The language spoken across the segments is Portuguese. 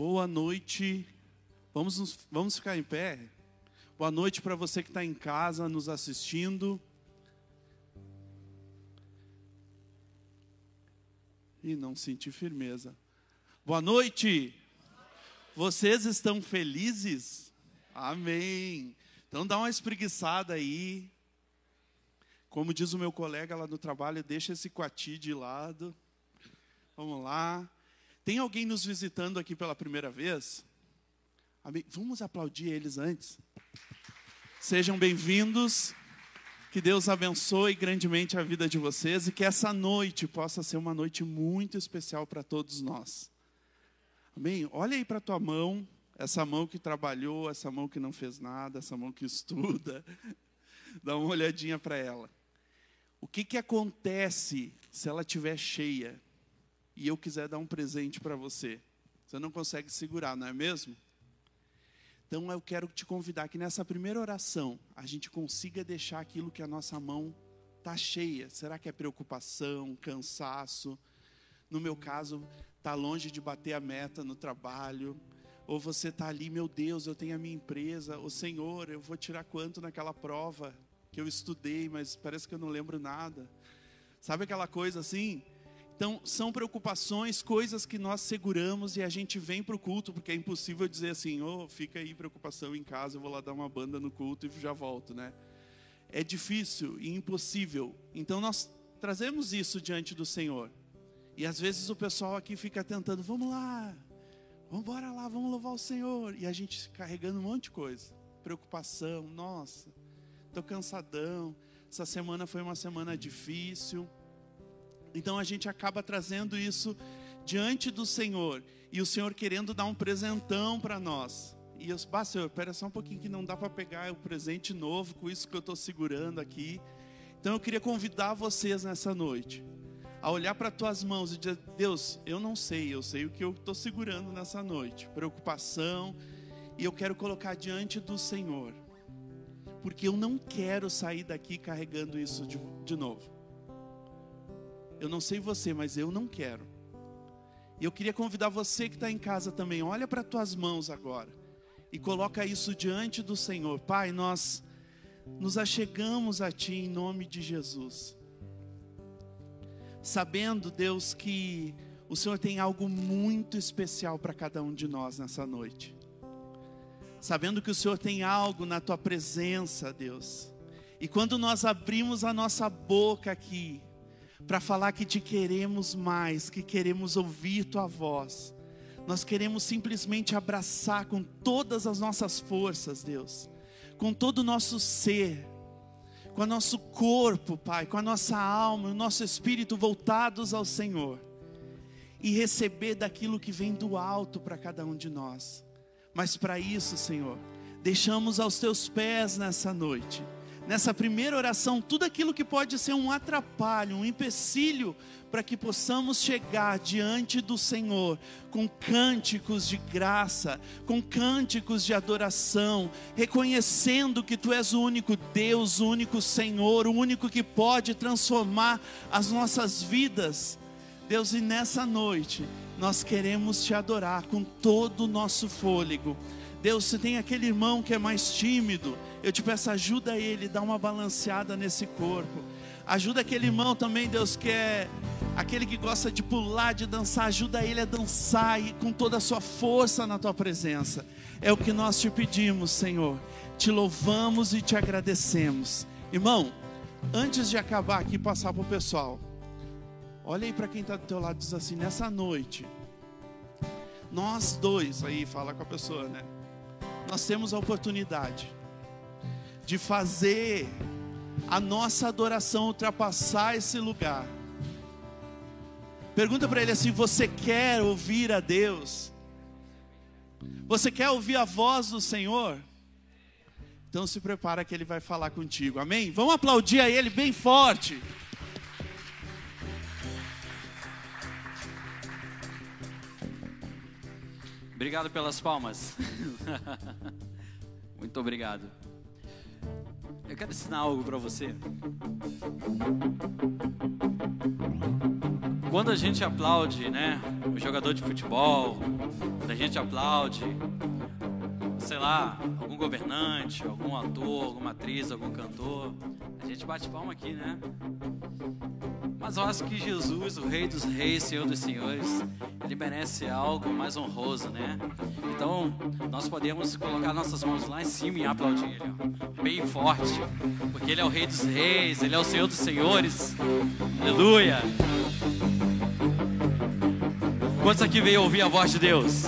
Boa noite. Vamos, nos- vamos ficar em pé? Boa noite para você que está em casa nos assistindo. E não senti firmeza. Boa noite. Vocês estão felizes? Amém. Então dá uma espreguiçada aí. Como diz o meu colega lá no trabalho, deixa esse coati de lado. Vamos lá. Tem alguém nos visitando aqui pela primeira vez? Vamos aplaudir eles antes. Sejam bem-vindos. Que Deus abençoe grandemente a vida de vocês e que essa noite possa ser uma noite muito especial para todos nós. Amém? Olha aí para a tua mão, essa mão que trabalhou, essa mão que não fez nada, essa mão que estuda. Dá uma olhadinha para ela. O que, que acontece se ela estiver cheia e eu quiser dar um presente para você? Você não consegue segurar, não é mesmo? Então eu quero te convidar que nessa primeira oração a gente consiga deixar aquilo que a nossa mão está cheia. Será que é preocupação, cansaço? No meu caso, está longe de bater a meta no trabalho. Ou você está ali, meu Deus, eu tenho a minha empresa. O Senhor, eu vou tirar quanto naquela prova? que eu estudei, mas parece que eu não lembro nada. Sabe aquela coisa assim? Então, são preocupações, coisas que nós seguramos e a gente vem para o culto, porque é impossível dizer assim, ô, fica aí preocupação em casa, eu vou lá dar uma banda no culto e já volto, né? É difícil e impossível. Então, nós trazemos isso diante do Senhor. E às vezes o pessoal aqui fica tentando, vamos lá, vamos embora lá, vamos louvar o Senhor. E a gente carregando um monte de coisa. Preocupação, nossa, estou cansadão, essa semana foi uma semana difícil. Então a gente acaba trazendo isso diante do Senhor. E o Senhor querendo dar um presentão para nós. E eu, bah, Senhor, espera só um pouquinho que não dá para pegar o presente novo com isso que eu estou segurando aqui. Então eu queria convidar vocês nessa noite a olhar para tuas mãos e dizer: Deus, eu não sei, eu sei o que eu estou segurando nessa noite, preocupação, e eu quero colocar diante do Senhor, porque eu não quero sair daqui carregando isso de, de novo. Eu não sei você, mas eu não quero. E eu queria convidar você que está em casa também, olha para tuas mãos agora e coloca isso diante do Senhor. Pai, nós nos achegamos a Ti em nome de Jesus sabendo, Deus, que o Senhor tem algo muito especial para cada um de nós nessa noite. Sabendo que o Senhor tem algo na tua presença, Deus. E quando nós abrimos a nossa boca aqui, para falar que te queremos mais, que queremos ouvir tua voz, nós queremos simplesmente abraçar com todas as nossas forças, Deus, com todo o nosso ser, com o nosso corpo, Pai, com a nossa alma, o nosso espírito voltados ao Senhor e receber daquilo que vem do alto para cada um de nós. Mas para isso, Senhor, deixamos aos teus pés nessa noite, nessa primeira oração, tudo aquilo que pode ser um atrapalho, um empecilho para que possamos chegar diante do Senhor com cânticos de graça, com cânticos de adoração, reconhecendo que Tu és o único Deus, o único Senhor, o único que pode transformar as nossas vidas. Deus, e nessa noite nós queremos te adorar com todo o nosso fôlego. Deus, se tem aquele irmão que é mais tímido, eu te peço ajuda ele, dá uma balanceada nesse corpo. Ajuda aquele irmão também, Deus, que é aquele que gosta de pular, de dançar, ajuda ele a dançar e com toda a sua força na tua presença. É o que nós te pedimos, Senhor. Te louvamos e te agradecemos. Irmão, antes de acabar aqui passar para o pessoal, olha aí para quem está do teu lado diz assim: nessa noite, nós dois, aí fala com a pessoa, né? Nós temos a oportunidade de fazer a nossa adoração ultrapassar esse lugar. Pergunta para ele assim: você quer ouvir a Deus? Você quer ouvir a voz do Senhor? Então se prepara que ele vai falar contigo. Amém? Vamos aplaudir a ele bem forte. Obrigado pelas palmas. Muito obrigado. Eu quero ensinar algo para você. Quando a gente aplaude, né, o jogador de futebol, quando a gente aplaude, sei lá, algum governante, algum ator, alguma atriz, algum cantor, a gente bate palma aqui, né? Mas eu acho que Jesus, o Rei dos Reis, Senhor dos Senhores, ele merece algo mais honroso, né? Então, nós podemos colocar nossas mãos lá em cima e aplaudir ele, ó, bem forte, porque ele é o Rei dos Reis, ele é o Senhor dos Senhores. Aleluia! Quantos aqui veio ouvir a voz de Deus?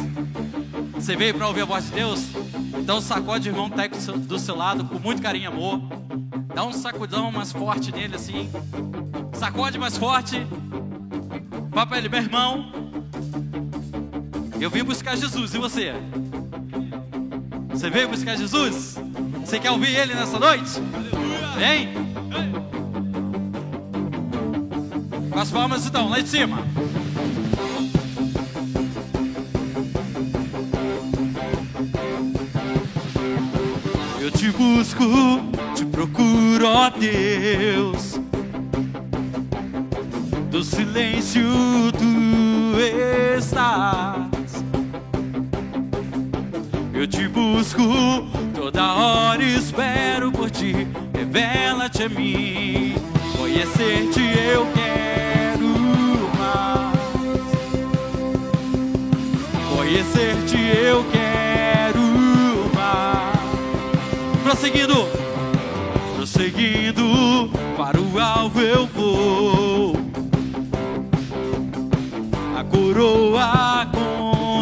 Você veio para ouvir a voz de Deus? Então sacode o irmão que está do seu lado com muito carinho e amor. Dá um sacudão mais forte nele assim. Sacode mais forte. Vá para ele, meu irmão. Eu vim buscar Jesus, e você? Você veio buscar Jesus? Você quer ouvir ele nessa noite? Vem! Com as palmas então, lá em cima. Busco, te procuro, ó Deus. Do silêncio tu estás. Eu te busco, toda hora espero por ti. revela-te a mim. Conhecer-te eu quero mais. Conhecer-te eu quero. Prosseguindo, prosseguindo para o alvo eu vou. A coroa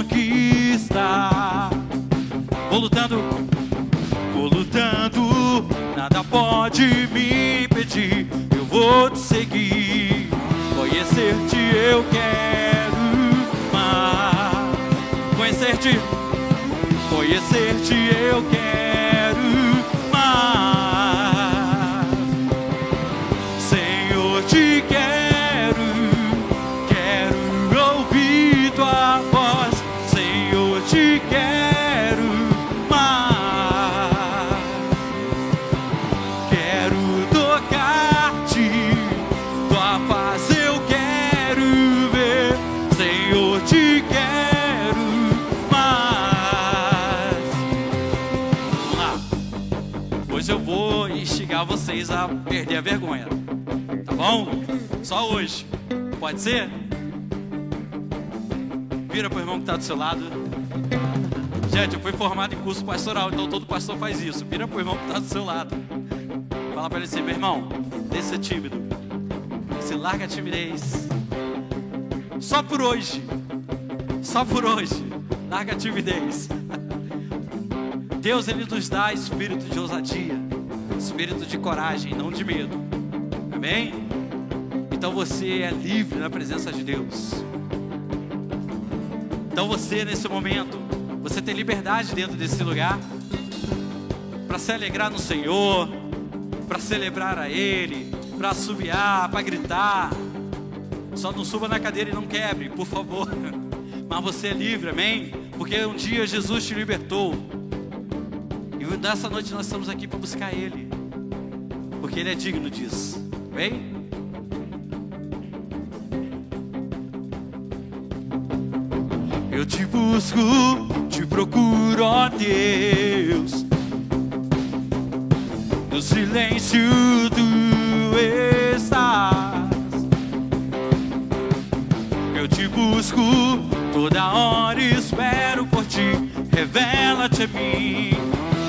conquistar. Vou lutando, vou lutando, nada pode me impedir. Eu vou te seguir, conhecer-te eu quero mais. Conhecer-te, conhecer-te eu quero perder a vergonha. Tá bom? Só hoje. Pode ser? Vira pro irmão que tá do seu lado. Gente, eu fui formado em curso pastoral, então todo pastor faz isso. Vira pro irmão que tá do seu lado. Fala pra ele assim, meu irmão, deixa de ser tímido. Você larga a timidez. Só por hoje. Só por hoje. Larga a timidez. Deus, Ele nos dá espírito de ousadia, espírito de coragem, não de medo. Amém? Então você é livre na presença de Deus. Então você, nesse momento, você tem liberdade dentro desse lugar para se alegrar no Senhor, para celebrar a Ele, para assobiar, para gritar. Só não suba na cadeira e não quebre, por favor. Mas você é livre, amém? Porque um dia Jesus te libertou. E nessa noite nós estamos aqui para buscar Ele. Porque Ele é digno disso. Amém? Eu te busco, te procuro, ó Deus. No silêncio tu estás. Eu te busco, toda hora espero por ti. Revela-te a mim,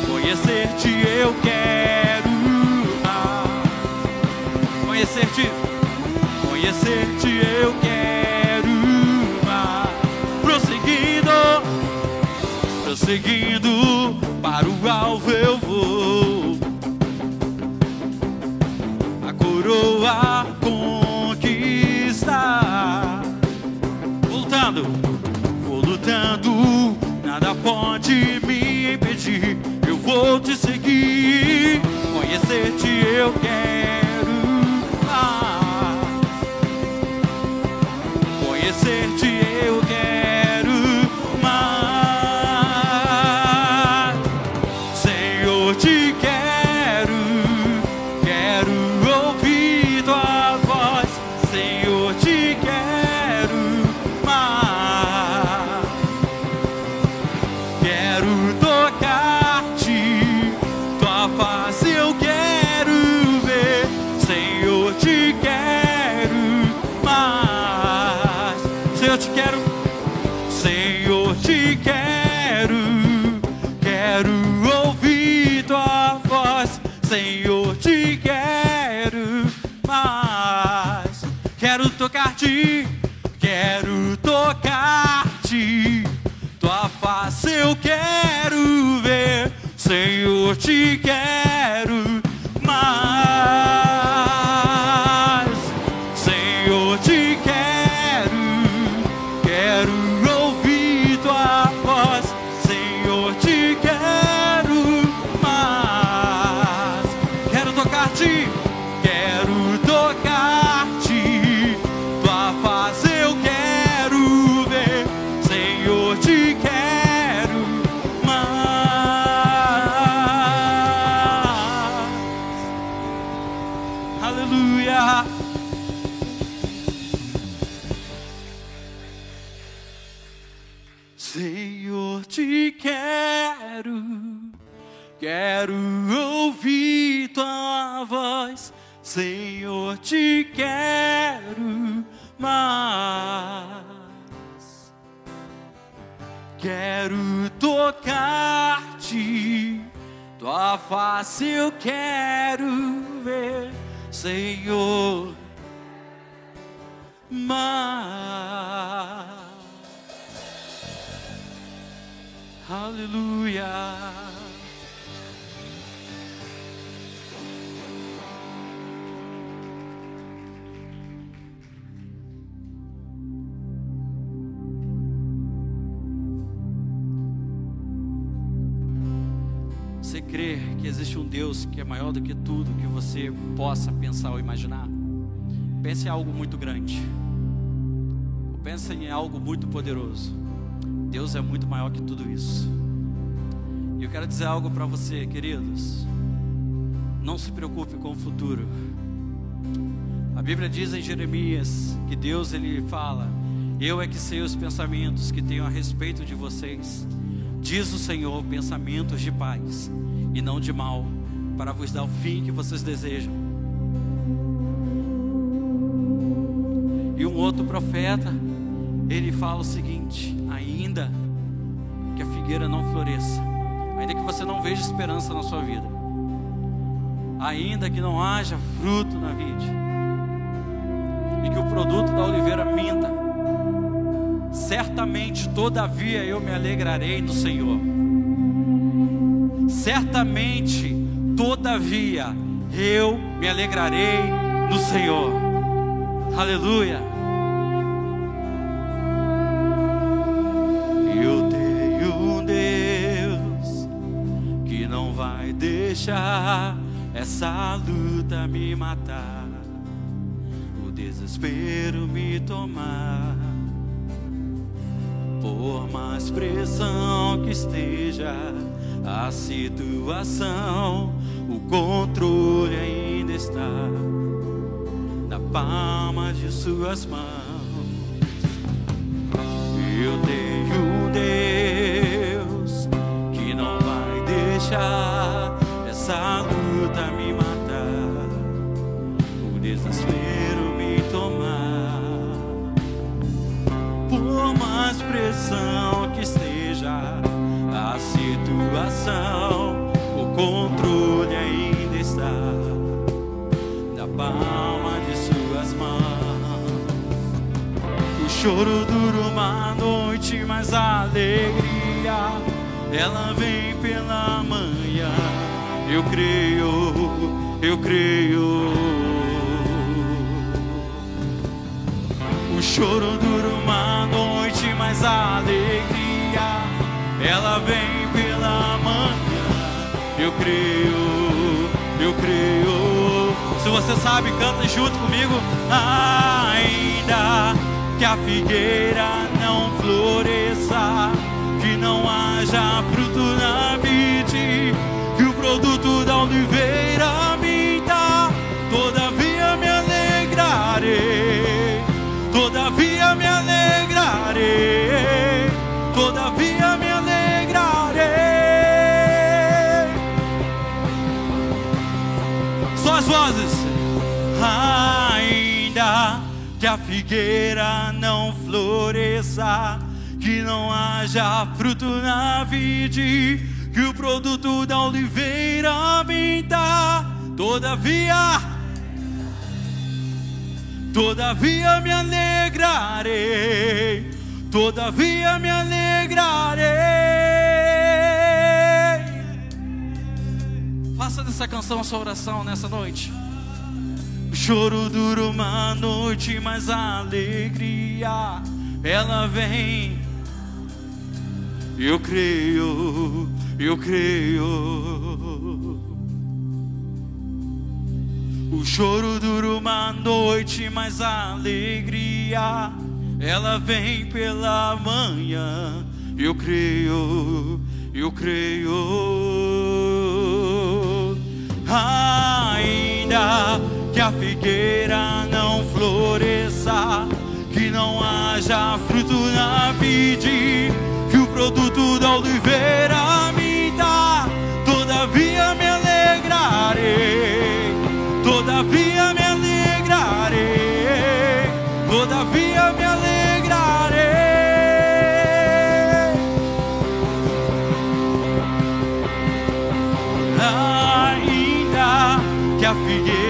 conhecer-te eu quero. Conhecer-te, conhecer-te eu quero. mais. Prosseguindo, prosseguindo, para o alvo eu vou. A coroa conquistar. Vou lutando, vou lutando, nada pode me impedir. Eu vou te seguir, conhecer-te eu quero. Conhecer-te eu tocar-te, tua face eu quero ver, Senhor. Mais. Aleluia. Crê que existe um Deus que é maior do que tudo que você possa pensar ou imaginar? Pense em algo muito grande. Ou pense em algo muito poderoso. Deus é muito maior que tudo isso. E eu quero dizer algo para você, queridos. Não se preocupe com o futuro. A Bíblia diz em Jeremias que Deus ele fala: Eu é que sei os pensamentos que tenho a respeito de vocês. Diz o Senhor, pensamentos de paz e não de mal, para vos dar o fim que vocês desejam. E um outro profeta, ele fala o seguinte: ainda que a figueira não floresça, ainda que você não veja esperança na sua vida, ainda que não haja fruto na vide, e que o produto da oliveira minta, certamente, todavia, eu me alegrarei no Senhor. Certamente, todavia, eu me alegrarei no Senhor. Aleluia. Eu tenho um Deus que não vai deixar essa luta me matar, o desespero me tomar. Por mais pressão que esteja a situação, o controle ainda está na palma de suas mãos. Eu tenho um Deus que não vai deixar essa luta me matar, o desespero me tomar. Por mais pressão situação, o controle ainda está na palma de suas mãos. O choro dura uma noite, mas a alegria ela vem pela manhã. Eu creio, eu creio. O choro dura uma noite, mas a alegria ela vem. Eu creio, eu creio. Se você sabe, canta junto comigo. Ainda que a figueira não floresça, que não haja fruto na vide, que o produto da oliveira figueira não floresça, que não haja fruto na vide, que o produto da oliveira minta, todavia, todavia me alegrarei, todavia me alegrarei. Faça dessa canção a sua oração nessa noite. Choro dura uma noite, mas a alegria ela vem. Eu creio, eu creio. O choro dura uma noite, mas a alegria ela vem pela manhã. Eu creio, eu creio. Ainda que a figueira não floresça, que não haja fruto na vide, que o produto da oliveira me dá, Todavia me alegrarei, todavia me alegrarei, todavia me alegrarei. Ainda que a figueira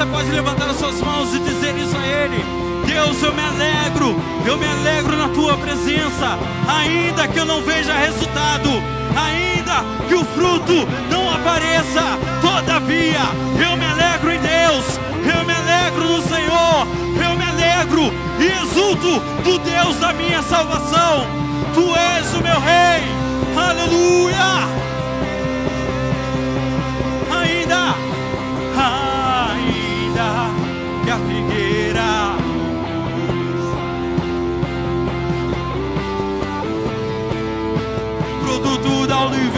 você pode levantar as suas mãos e dizer isso a Ele. Deus, eu me alegro, eu me alegro na tua presença, ainda que eu não veja resultado, ainda que o fruto não apareça, todavia eu me alegro em Deus, eu me alegro no Senhor, eu me alegro e exulto do Deus da minha salvação. Tu és o meu Rei, aleluia! 不到绿。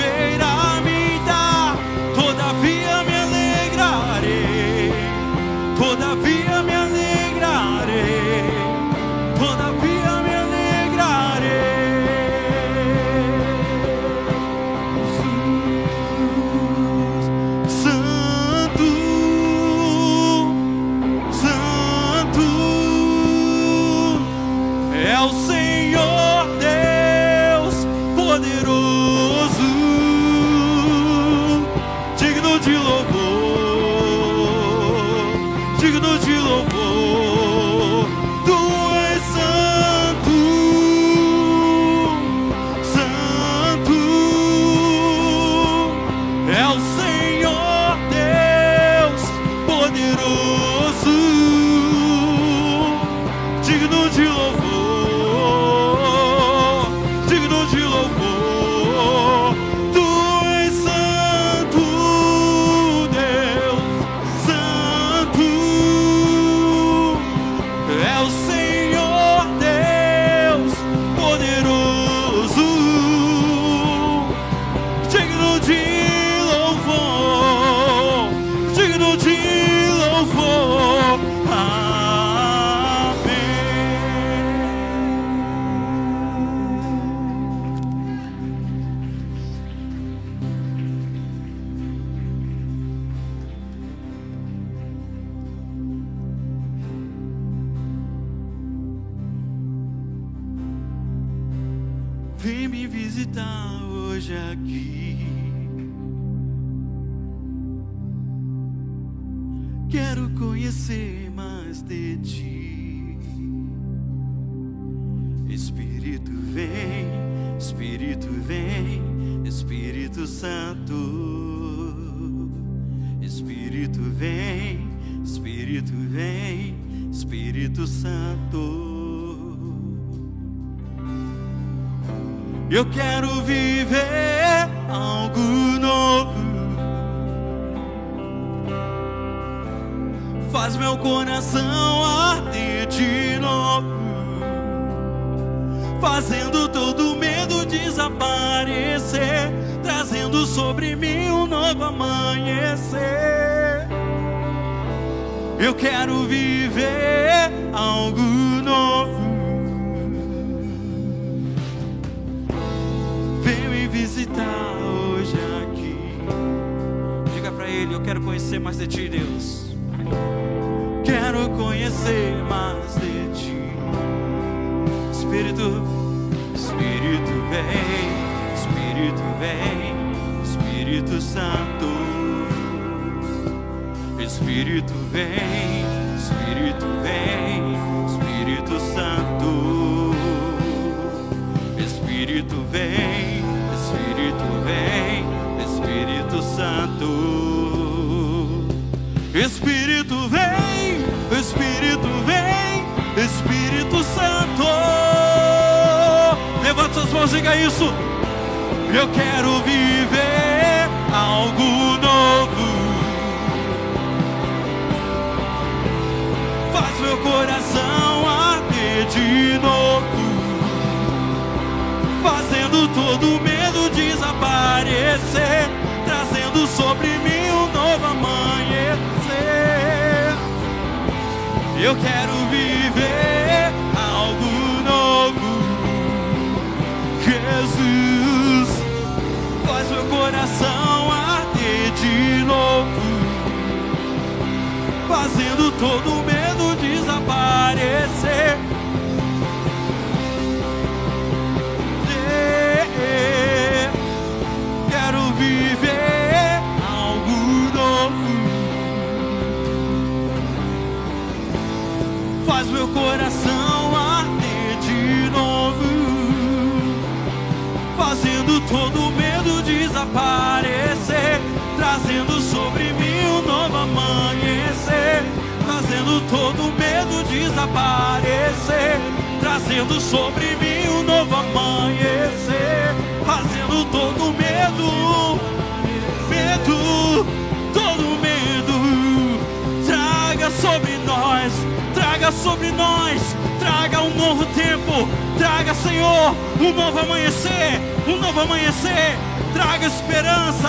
Novo tempo, traga, Senhor, um novo amanhecer, um novo amanhecer, traga esperança,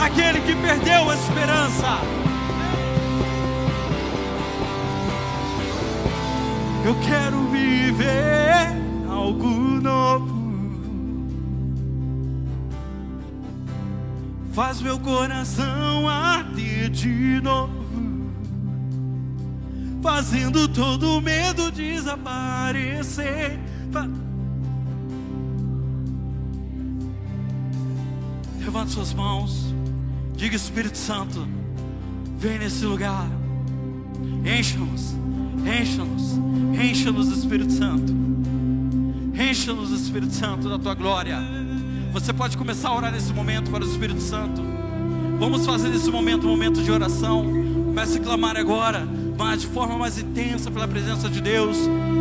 aquele que perdeu a esperança. Eu quero viver algo novo. Faz meu coração arder de novo fazendo todo medo desaparecer. Levante suas mãos, diga Espírito Santo, vem nesse lugar, encha-nos, encha-nos, encha-nos Espírito Santo, encha-nos Espírito Santo da tua glória. Você pode começar a orar nesse momento para o Espírito Santo. Vamos fazer nesse momento um momento de oração. Comece a clamar agora, mas de forma mais intensa pela presença de Deus.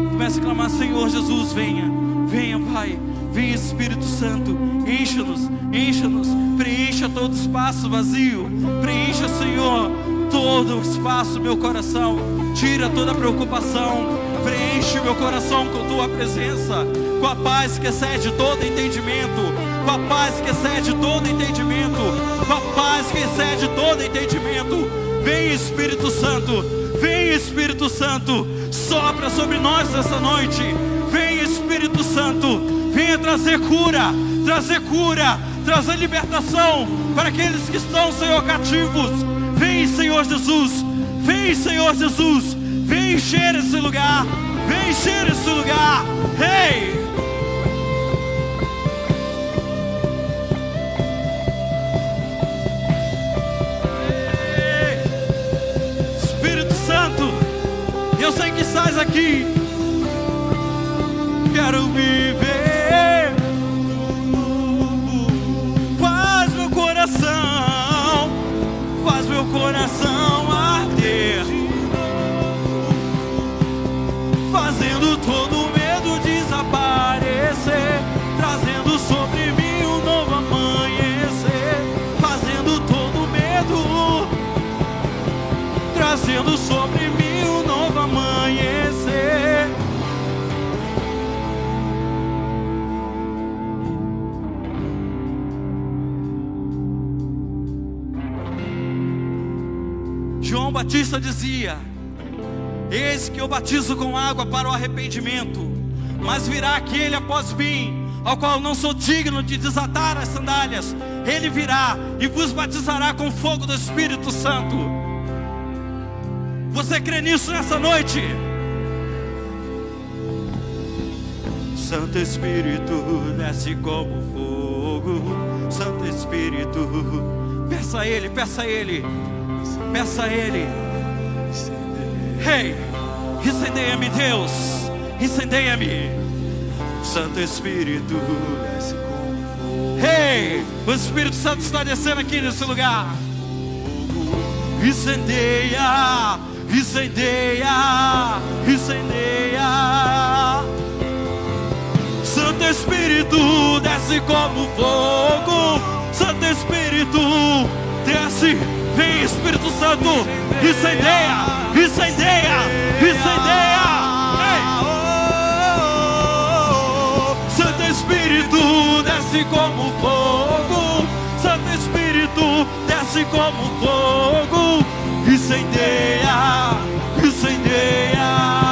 Comece a clamar, Senhor Jesus, venha, venha, Pai, venha Espírito Santo, encha-nos, encha-nos, preencha todo espaço vazio, preencha, Senhor, todo o espaço, meu coração, tira toda preocupação, preenche meu coração com tua presença, com a paz que excede todo entendimento, com a paz que excede todo entendimento, com a paz que excede todo entendimento. Vem Espírito Santo, vem Espírito Santo, sopra sobre nós essa noite. Vem Espírito Santo, venha trazer cura, trazer cura, trazer libertação para aqueles que estão, Senhor, cativos. Vem, Senhor Jesus, vem, Senhor Jesus, vem encher esse lugar, vem encher esse lugar. Ei! Espírito aqui. Quero viver. Faz meu coração, faz meu coração Batista dizia: Eis que eu batizo com água para o arrependimento, mas virá aquele após mim, ao qual não sou digno de desatar as sandálias. Ele virá e vos batizará com fogo do Espírito Santo. Você crê nisso nessa noite? Santo Espírito desce como fogo. Santo Espírito, peça a Ele, peça a Ele, peça a Ele. Hey, incendeia-me, Deus, incendeia-me. Santo Espírito, fogo. Hey, o Espírito Santo está descendo aqui nesse lugar. Incendeia, incendeia, incendeia. Santo Espírito desce como fogo. Santo Espírito desce, vem Espírito Santo, incendeia, incendeia, incendeia. Ei! Santo Espírito, desce como fogo. Santo Espírito, desce como fogo. Incendeia, incendeia.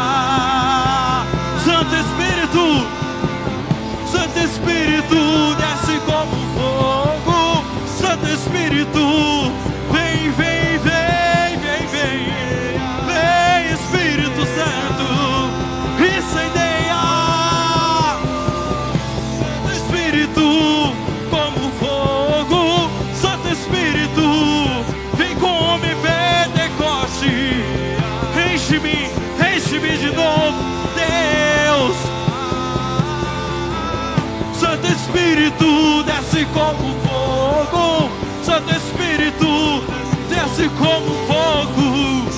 Espírito, desce como fogo. Santo Espírito, desce como fogo.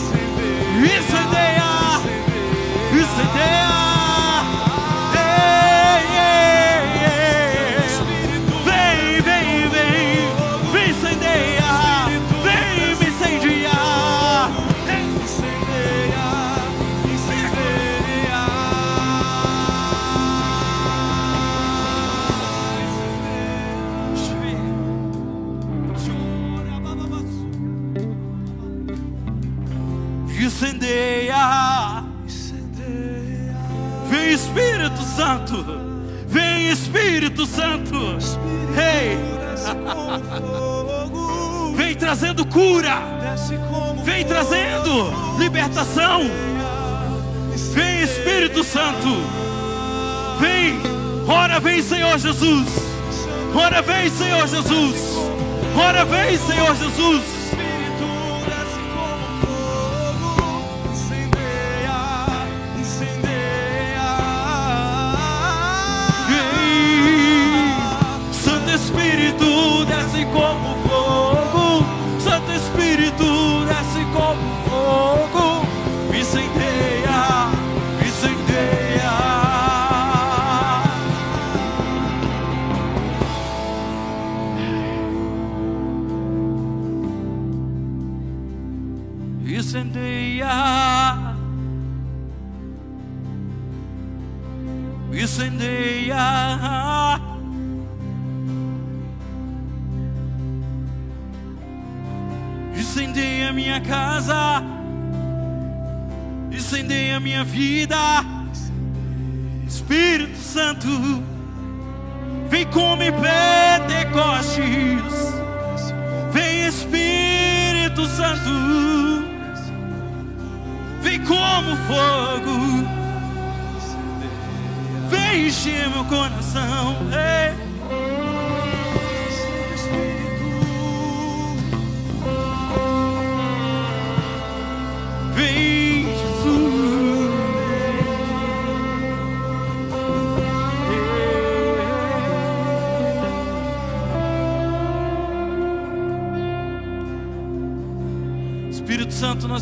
Santo, Ei, fogo, vem trazendo cura, vem trazendo libertação, vem Espírito Santo, vem, ora vem Senhor Jesus, ora vem Senhor Jesus, ora vem Senhor Jesus. Santo, vem como fogo, vem encher meu coração. Ei.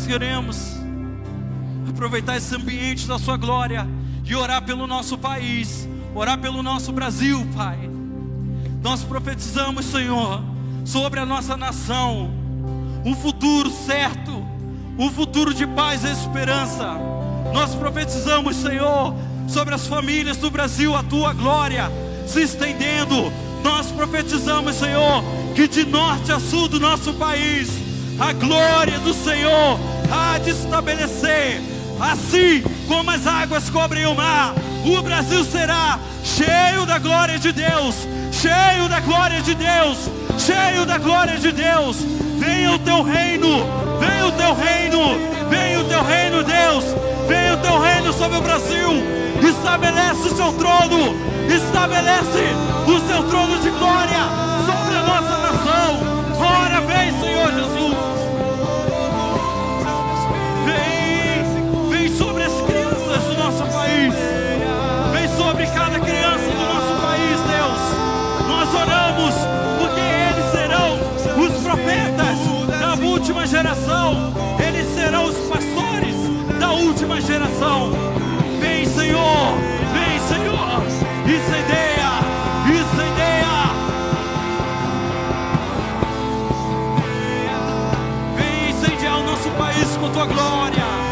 Queremos aproveitar esse ambiente da Sua glória e orar pelo nosso país, orar pelo nosso Brasil, Pai. Nós profetizamos, Senhor, sobre a nossa nação, um futuro certo, um futuro de paz e esperança. Nós profetizamos, Senhor, sobre as famílias do Brasil, a tua glória se estendendo. Nós profetizamos, Senhor, que de norte a sul do nosso país, a glória do Senhor há de estabelecer. Assim como as águas cobrem o mar, o Brasil será cheio da glória de Deus, cheio da glória de Deus, cheio da glória de Deus. Venha o teu reino, venha o teu reino, venha o teu reino, Deus, venha o teu reino sobre o Brasil. Estabelece o seu trono, estabelece o seu trono de glória sobre a nossa nação. Ora, vem, Senhor Jesus. Vem sobre cada criança do nosso país, Deus. Nós oramos porque eles serão os profetas da última geração. Eles serão os pastores da última geração. Vem, Senhor. Vem, Senhor. Incendeia. Incendeia. Vem incendiar o nosso país com tua glória.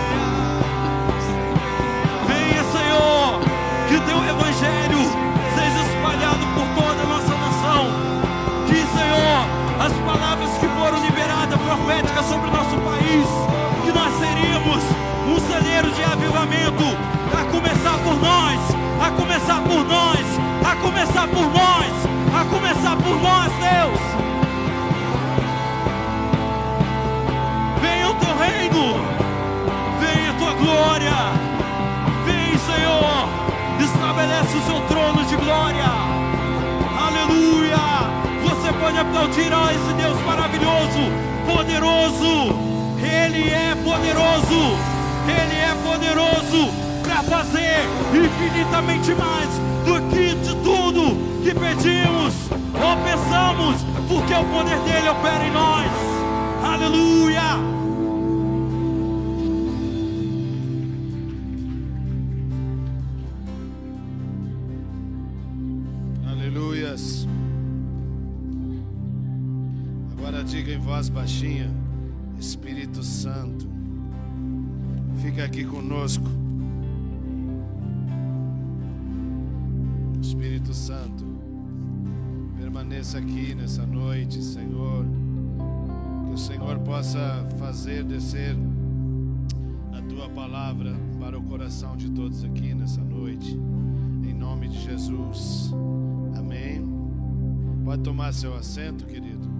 sobre o nosso país, que nós seríamos um celeiro de avivamento, a começar por nós, a começar por nós, a começar por nós, a começar por nós, Deus. Venha o teu reino, venha a tua glória, vem, Senhor, estabelece o seu trono de glória. Aleluia! Você pode aplaudir a esse Deus maravilhoso poderoso. Ele é poderoso, Ele é poderoso para fazer infinitamente mais do que de tudo que pedimos ou pensamos, porque o poder dele opera em nós. Aleluia! Baixinha: Espírito Santo, fica aqui conosco. Espírito Santo, permaneça aqui nessa noite, Senhor. Que o Senhor possa fazer descer a tua palavra para o coração de todos aqui nessa noite. Em nome de Jesus. Amém. Pode tomar seu assento, querido.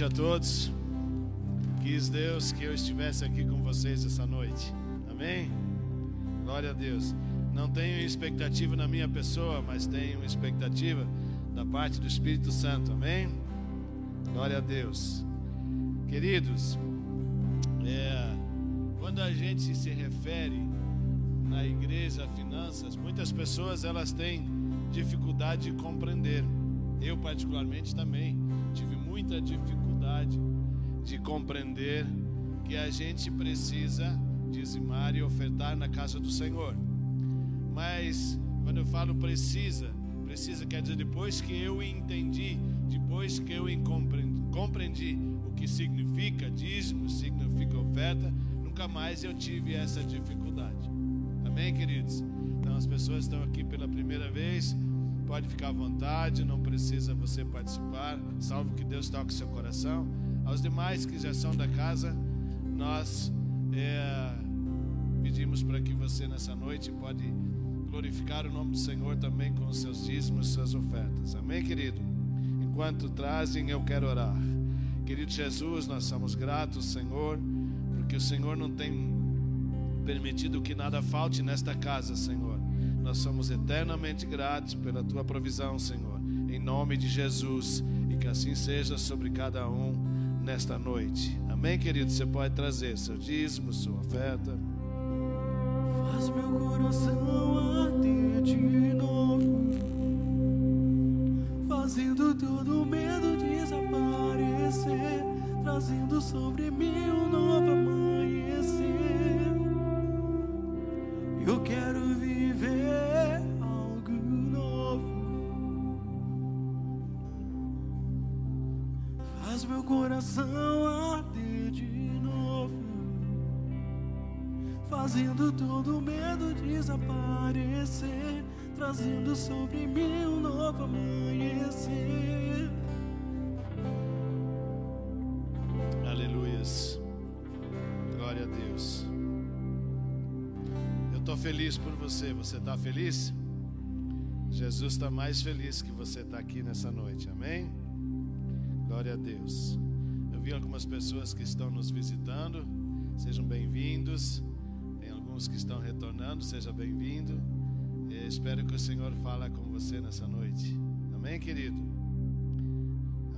Noite a todos. Quis Deus que eu estivesse aqui com vocês essa noite. Amém? Glória a Deus. Não tenho expectativa na minha pessoa, mas tenho expectativa da parte do Espírito Santo. Amém? Glória a Deus. Queridos, é, quando a gente se refere na igreja a finanças, muitas pessoas elas têm dificuldade de compreender. Eu particularmente também tive muita dificuldade de compreender que a gente precisa dizimar e ofertar na casa do Senhor. Mas quando eu falo precisa, precisa quer dizer depois que eu entendi, depois que eu compreendi, compreendi o que significa dízimo, significa oferta, nunca mais eu tive essa dificuldade. Amém, queridos? Então as pessoas estão aqui pela primeira vez, pode ficar à vontade, não precisa você participar, salvo que Deus toque seu coração. Aos demais que já são da casa, nós é, pedimos para que você nessa noite pode glorificar o nome do Senhor também com os seus dízimos, suas ofertas. Amém, querido? Enquanto trazem, eu quero orar. Querido Jesus, nós somos gratos, Senhor, porque o Senhor não tem permitido que nada falte nesta casa, Senhor. Nós somos eternamente gratos pela tua provisão, Senhor. Em nome de Jesus, e que assim seja sobre cada um nesta noite. Amém, querido? Você pode trazer seu dízimo, sua oferta. Faz meu coração arder de novo, fazendo todo medo desaparecer, trazendo sobre mim um novo você. Está feliz? Jesus está mais feliz que você está aqui nessa noite. Amém? Glória a Deus. Eu vi algumas pessoas que estão nos visitando. Sejam bem-vindos. Tem alguns que estão retornando. Seja bem-vindo. E espero que o Senhor fale com você nessa noite. Amém, querido?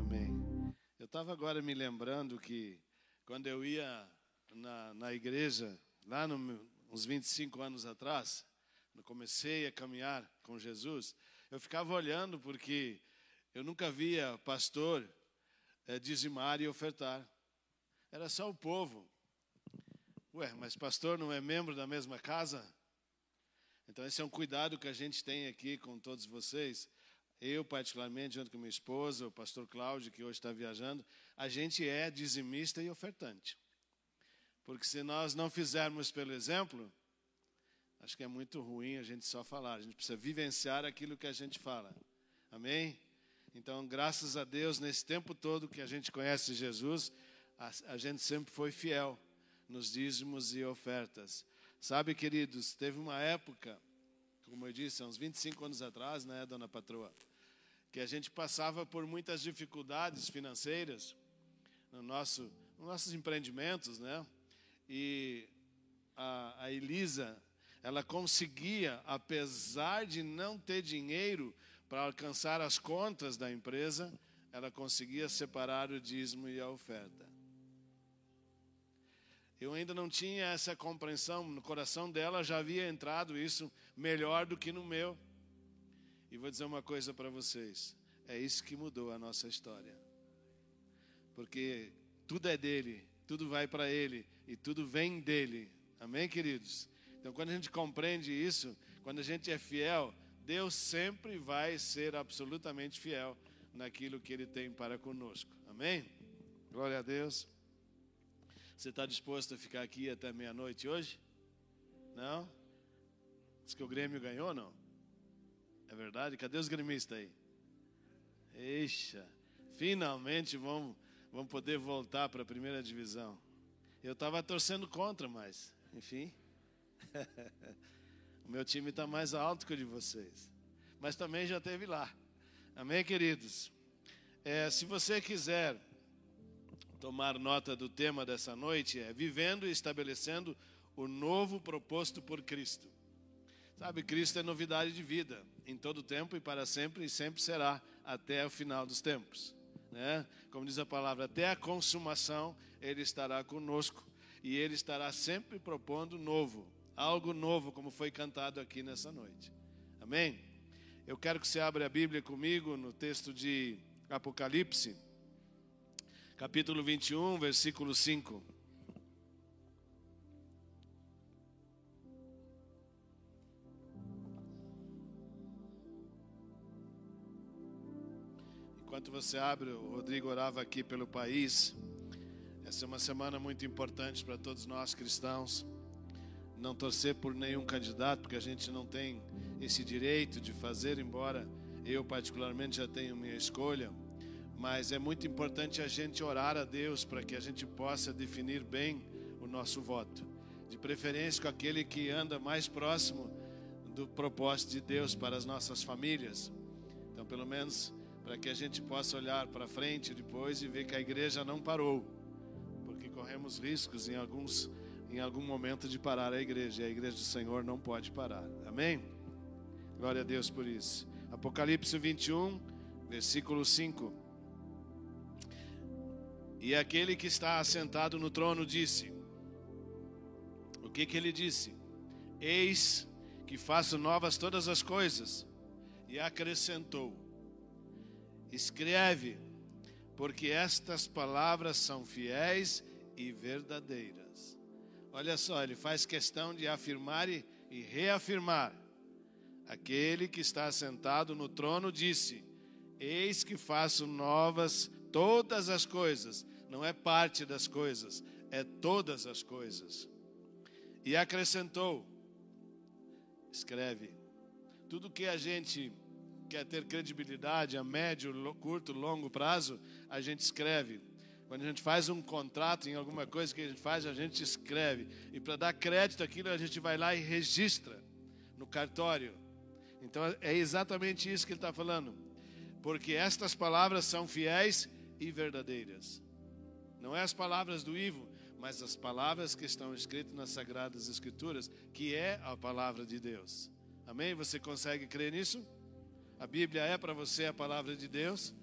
Amém. Eu estava agora me lembrando que quando eu ia na, na igreja, lá no, uns 25 anos atrás, quando comecei a caminhar com Jesus, eu ficava olhando porque eu nunca via pastor eh, dizimar e ofertar. Era só o povo. Ué, mas pastor não é membro da mesma casa? Então, esse é um cuidado que a gente tem aqui com todos vocês. Eu, particularmente, junto com minha esposa, o pastor Cláudio, que hoje está viajando, a gente é dizimista e ofertante. Porque se nós não fizermos pelo exemplo, acho que é muito ruim a gente só falar. A gente precisa vivenciar aquilo que a gente fala. Amém? Então, graças a Deus, nesse tempo todo que a gente conhece Jesus, a, a gente sempre foi fiel nos dízimos e ofertas. Sabe, queridos, teve uma época, como eu disse, há uns 25 anos atrás, né, dona patroa, que a gente passava por muitas dificuldades financeiras no nosso, nos nossos empreendimentos, né? E a, a Elisa, ela conseguia, apesar de não ter dinheiro para alcançar as contas da empresa, ela conseguia separar o dízimo e a oferta. Eu ainda não tinha essa compreensão, no coração dela já havia entrado isso melhor do que no meu. E vou dizer uma coisa para vocês: é isso que mudou a nossa história. Porque tudo é dele, tudo vai para ele e tudo vem dele. Amém, queridos? Então, quando a gente compreende isso, quando a gente é fiel, Deus sempre vai ser absolutamente fiel naquilo que Ele tem para conosco. Amém? Glória a Deus. Você está disposto a ficar aqui até meia-noite hoje? Não? Diz que o Grêmio ganhou, não? É verdade? Cadê os gremistas aí? Eixa, finalmente vamos, vamos poder voltar para a primeira divisão. Eu estava torcendo contra, mas, enfim. o meu time está mais alto que o de vocês. Mas também já teve lá. Amém, queridos? É, se você quiser tomar nota do tema dessa noite, é vivendo e estabelecendo o novo proposto por Cristo. Sabe, Cristo é novidade de vida, em todo tempo e para sempre, e sempre será, até o final dos tempos. Né? Como diz a palavra, até a consumação Ele estará conosco, e Ele estará sempre propondo novo, algo novo, como foi cantado aqui nessa noite. Amém? Eu quero que você abra a Bíblia comigo no texto de Apocalipse, capítulo 21, versículo 5. Enquanto você abre, o Rodrigo orava aqui pelo país. Essa é uma semana muito importante para todos nós cristãos. Não torcer por nenhum candidato, porque a gente não tem esse direito de fazer, embora eu particularmente já tenho minha escolha. Mas é muito importante a gente orar a Deus para que a gente possa definir bem o nosso voto. De preferência com aquele que anda mais próximo do propósito de Deus para as nossas famílias. Então, pelo menos para que a gente possa olhar para frente depois e ver que a igreja não parou, porque corremos riscos em alguns em algum momento de parar a igreja, e a igreja do Senhor não pode parar. Amém? Glória a Deus por isso. Apocalipse 21, versículo 5. E aquele que está assentado no trono disse: O que que ele disse? Eis que faço novas todas as coisas. E acrescentou: Escreve, porque estas palavras são fiéis e verdadeiras. Olha só, ele faz questão de afirmar e, e reafirmar. Aquele que está sentado no trono disse: Eis que faço novas todas as coisas. Não é parte das coisas, é todas as coisas. E acrescentou: Escreve. Tudo que a gente quer ter credibilidade a médio, curto, longo prazo, a gente escreve. Quando a gente faz um contrato em alguma coisa que a gente faz, a gente escreve. E para dar crédito àquilo, a gente vai lá e registra no cartório. Então é exatamente isso que ele está falando. Porque estas palavras são fiéis e verdadeiras. Não é as palavras do Ivo, mas as palavras que estão escritas nas Sagradas Escrituras, que é a palavra de Deus. Amém? Você consegue crer nisso? A Bíblia é para você a palavra de Deus?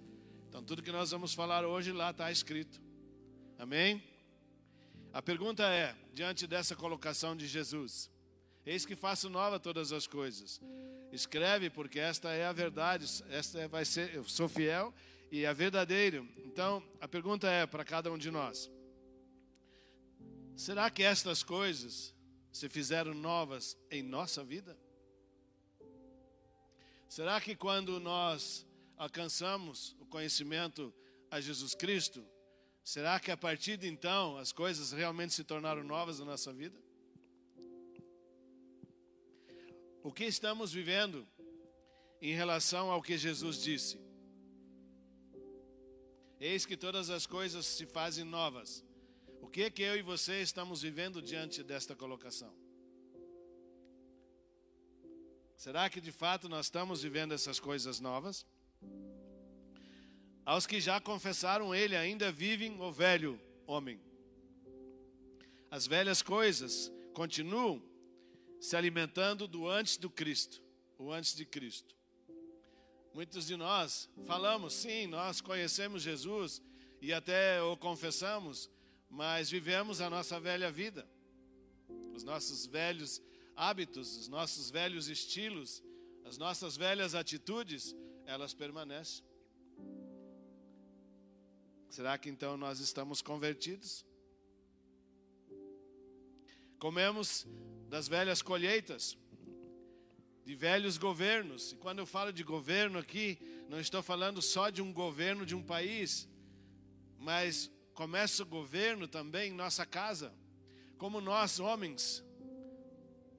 Então, tudo que nós vamos falar hoje lá está escrito. Amém? A pergunta é: diante dessa colocação de Jesus, eis que faço nova todas as coisas. Escreve, porque esta é a verdade, esta vai ser, eu sou fiel e é verdadeiro. Então, a pergunta é para cada um de nós: será que estas coisas se fizeram novas em nossa vida? Será que quando nós alcançamos o conhecimento a Jesus Cristo, Será que a partir de então as coisas realmente se tornaram novas na nossa vida? O que estamos vivendo em relação ao que Jesus disse? Eis que todas as coisas se fazem novas. O que é que eu e você estamos vivendo diante desta colocação? Será que de fato nós estamos vivendo essas coisas novas? Aos que já confessaram Ele, ainda vivem o velho homem. As velhas coisas continuam se alimentando do antes do Cristo, o antes de Cristo. Muitos de nós falamos, sim, nós conhecemos Jesus e até o confessamos, mas vivemos a nossa velha vida, os nossos velhos hábitos, os nossos velhos estilos, as nossas velhas atitudes, elas permanecem. Será que então nós estamos convertidos? Comemos das velhas colheitas, de velhos governos. E quando eu falo de governo aqui, não estou falando só de um governo de um país, mas começa o governo também em nossa casa. Como nós, homens,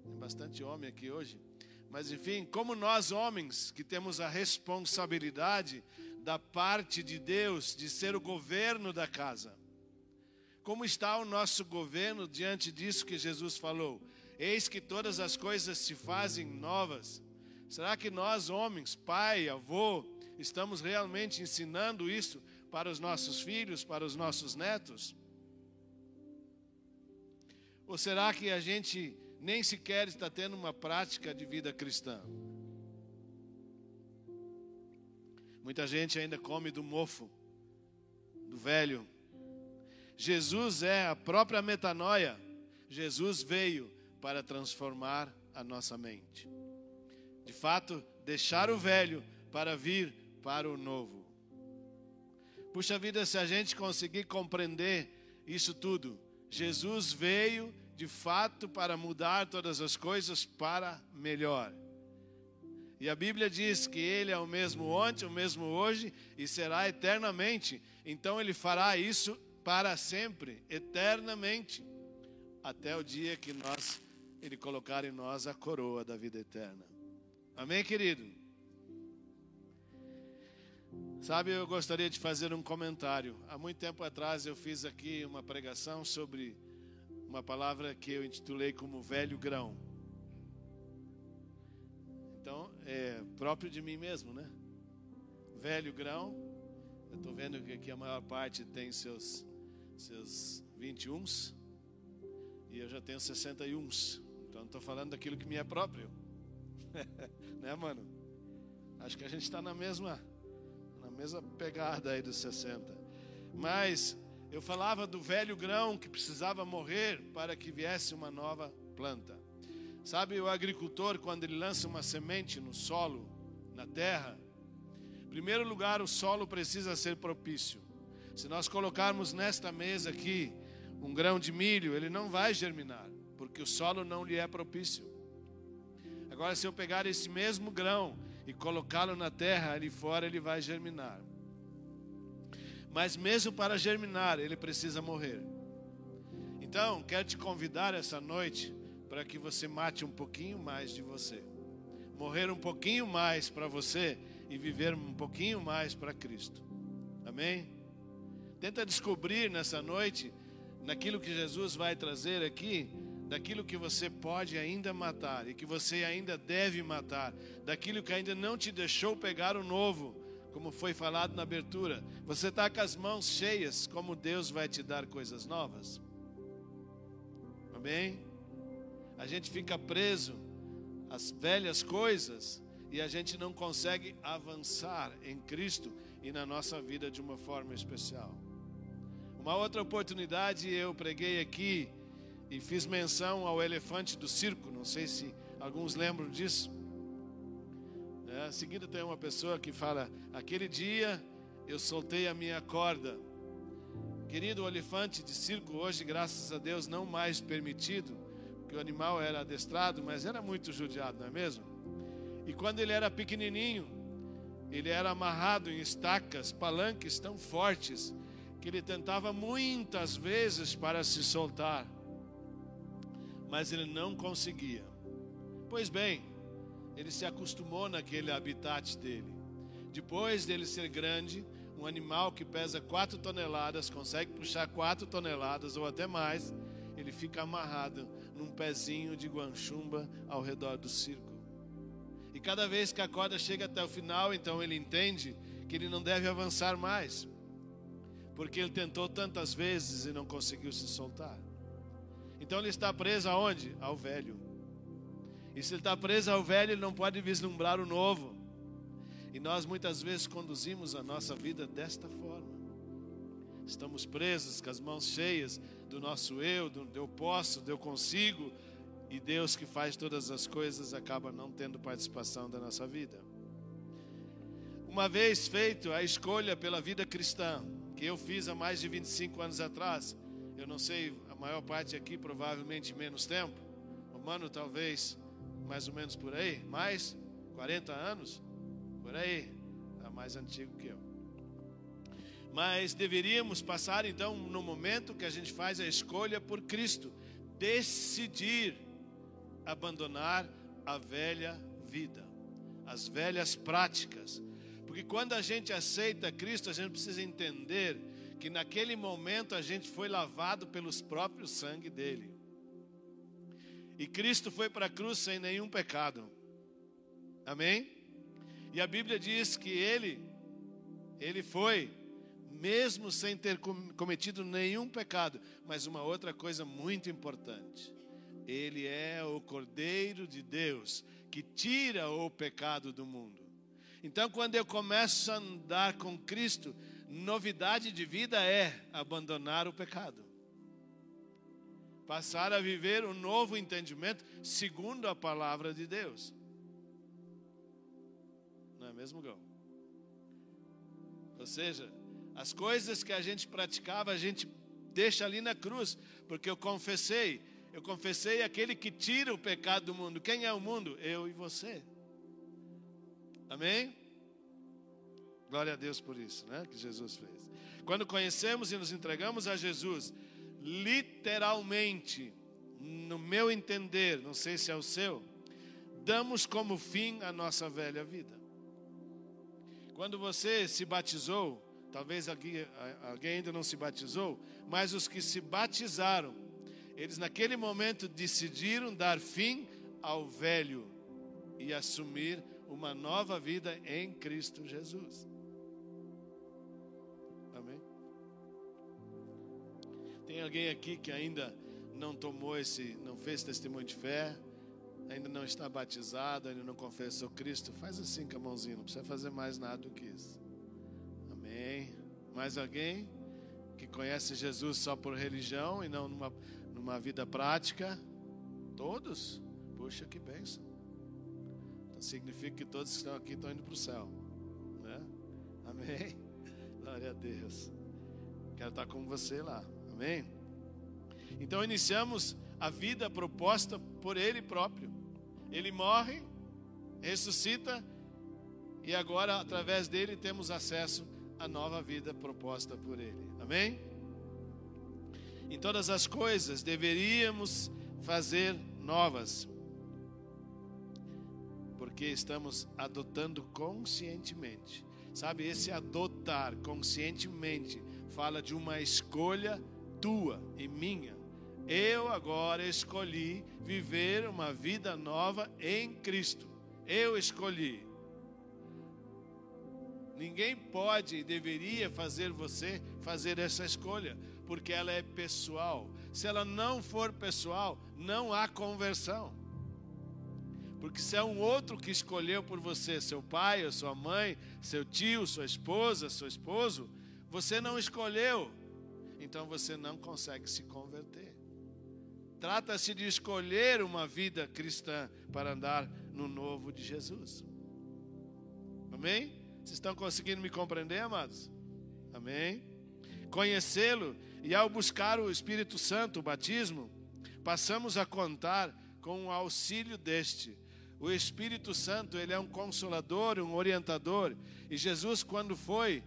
tem bastante homem aqui hoje. Mas enfim, como nós homens que temos a responsabilidade da parte de Deus de ser o governo da casa. Como está o nosso governo diante disso que Jesus falou? Eis que todas as coisas se fazem novas. Será que nós, homens, pai, avô, estamos realmente ensinando isso para os nossos filhos, para os nossos netos? Ou será que a gente nem sequer está tendo uma prática de vida cristã. Muita gente ainda come do mofo, do velho. Jesus é a própria metanoia. Jesus veio para transformar a nossa mente. De fato, deixar o velho para vir para o novo. Puxa vida, se a gente conseguir compreender isso tudo, Jesus veio de fato para mudar todas as coisas para melhor. E a Bíblia diz que Ele é o mesmo ontem, o mesmo hoje e será eternamente. Então Ele fará isso para sempre, eternamente, até o dia que nós Ele colocar em nós a coroa da vida eterna. Amém, querido? Sabe, eu gostaria de fazer um comentário. Há muito tempo atrás eu fiz aqui uma pregação sobre uma palavra que eu intitulei como velho grão. Então, é próprio de mim mesmo, né? Velho grão. Eu estou vendo que aqui a maior parte tem seus, seus 21 e eu já tenho 61. Então, estou falando daquilo que me é próprio. né, mano? Acho que a gente está na mesma, na mesma pegada aí dos 60. Mas eu falava do velho grão que precisava morrer para que viesse uma nova planta. Sabe, o agricultor, quando ele lança uma semente no solo, na terra, em primeiro lugar, o solo precisa ser propício. Se nós colocarmos nesta mesa aqui um grão de milho, ele não vai germinar, porque o solo não lhe é propício. Agora, se eu pegar esse mesmo grão e colocá-lo na terra, ali fora ele vai germinar. Mas mesmo para germinar, ele precisa morrer. Então, quero te convidar essa noite para que você mate um pouquinho mais de você. Morrer um pouquinho mais para você e viver um pouquinho mais para Cristo. Amém? Tenta descobrir nessa noite, naquilo que Jesus vai trazer aqui, daquilo que você pode ainda matar e que você ainda deve matar, daquilo que ainda não te deixou pegar o novo como foi falado na abertura, você está com as mãos cheias, como Deus vai te dar coisas novas? Amém? A gente fica preso às velhas coisas e a gente não consegue avançar em Cristo e na nossa vida de uma forma especial. Uma outra oportunidade eu preguei aqui e fiz menção ao elefante do circo, não sei se alguns lembram disso. É, em seguida tem uma pessoa que fala: aquele dia eu soltei a minha corda. Querido, o elefante de circo hoje, graças a Deus, não mais permitido, porque o animal era adestrado, mas era muito judiado, não é mesmo? E quando ele era pequenininho, ele era amarrado em estacas, palanques tão fortes, que ele tentava muitas vezes para se soltar, mas ele não conseguia. Pois bem, ele se acostumou naquele habitat dele. Depois dele ser grande, um animal que pesa 4 toneladas, consegue puxar 4 toneladas ou até mais, ele fica amarrado num pezinho de guanchumba ao redor do círculo. E cada vez que a corda chega até o final, então ele entende que ele não deve avançar mais, porque ele tentou tantas vezes e não conseguiu se soltar. Então ele está preso aonde? Ao velho. E se ele está preso ao velho, ele não pode vislumbrar o novo. E nós muitas vezes conduzimos a nossa vida desta forma. Estamos presos com as mãos cheias do nosso eu, do eu posso, do eu consigo, e Deus que faz todas as coisas acaba não tendo participação da nossa vida. Uma vez feito a escolha pela vida cristã, que eu fiz há mais de 25 anos atrás, eu não sei, a maior parte aqui provavelmente menos tempo, o mano talvez mais ou menos por aí, mais 40 anos, por aí, está mais antigo que eu. Mas deveríamos passar então no momento que a gente faz a escolha por Cristo, decidir abandonar a velha vida, as velhas práticas. Porque quando a gente aceita Cristo, a gente precisa entender que naquele momento a gente foi lavado pelos próprios sangue dele. E Cristo foi para a cruz sem nenhum pecado. Amém? E a Bíblia diz que ele ele foi mesmo sem ter cometido nenhum pecado. Mas uma outra coisa muito importante: Ele é o Cordeiro de Deus que tira o pecado do mundo. Então, quando eu começo a andar com Cristo, novidade de vida é abandonar o pecado. Passar a viver um novo entendimento segundo a palavra de Deus. Não é mesmo, Gão? Ou seja, as coisas que a gente praticava, a gente deixa ali na cruz, porque eu confessei, eu confessei aquele que tira o pecado do mundo. Quem é o mundo? Eu e você. Amém? Glória a Deus por isso, né? Que Jesus fez. Quando conhecemos e nos entregamos a Jesus, literalmente, no meu entender, não sei se é o seu, damos como fim a nossa velha vida. Quando você se batizou, Talvez alguém, alguém ainda não se batizou, mas os que se batizaram, eles naquele momento decidiram dar fim ao velho e assumir uma nova vida em Cristo Jesus. Tem alguém aqui que ainda não tomou esse, não fez testemunho de fé, ainda não está batizado, ainda não confessou Cristo? Faz assim com a mãozinha, não precisa fazer mais nada do que isso. Amém. Mais alguém que conhece Jesus só por religião e não numa, numa vida prática? Todos? Puxa, que bênção. Então significa que todos que estão aqui estão indo para o céu. Né? Amém. Glória a Deus. Quero estar com você lá. Amém. Então iniciamos a vida proposta por Ele próprio. Ele morre, ressuscita e agora através dele temos acesso a nova vida proposta por Ele. Amém? Em todas as coisas deveríamos fazer novas, porque estamos adotando conscientemente. Sabe, esse adotar conscientemente fala de uma escolha tua e minha. Eu agora escolhi viver uma vida nova em Cristo. Eu escolhi. Ninguém pode e deveria fazer você fazer essa escolha, porque ela é pessoal. Se ela não for pessoal, não há conversão. Porque se é um outro que escolheu por você, seu pai, ou sua mãe, seu tio, sua esposa, seu esposo, você não escolheu, então você não consegue se converter. Trata-se de escolher uma vida cristã para andar no novo de Jesus. Amém? Vocês estão conseguindo me compreender, amados? Amém? Conhecê-lo e ao buscar o Espírito Santo, o batismo, passamos a contar com o auxílio deste. O Espírito Santo, ele é um consolador, um orientador. E Jesus, quando foi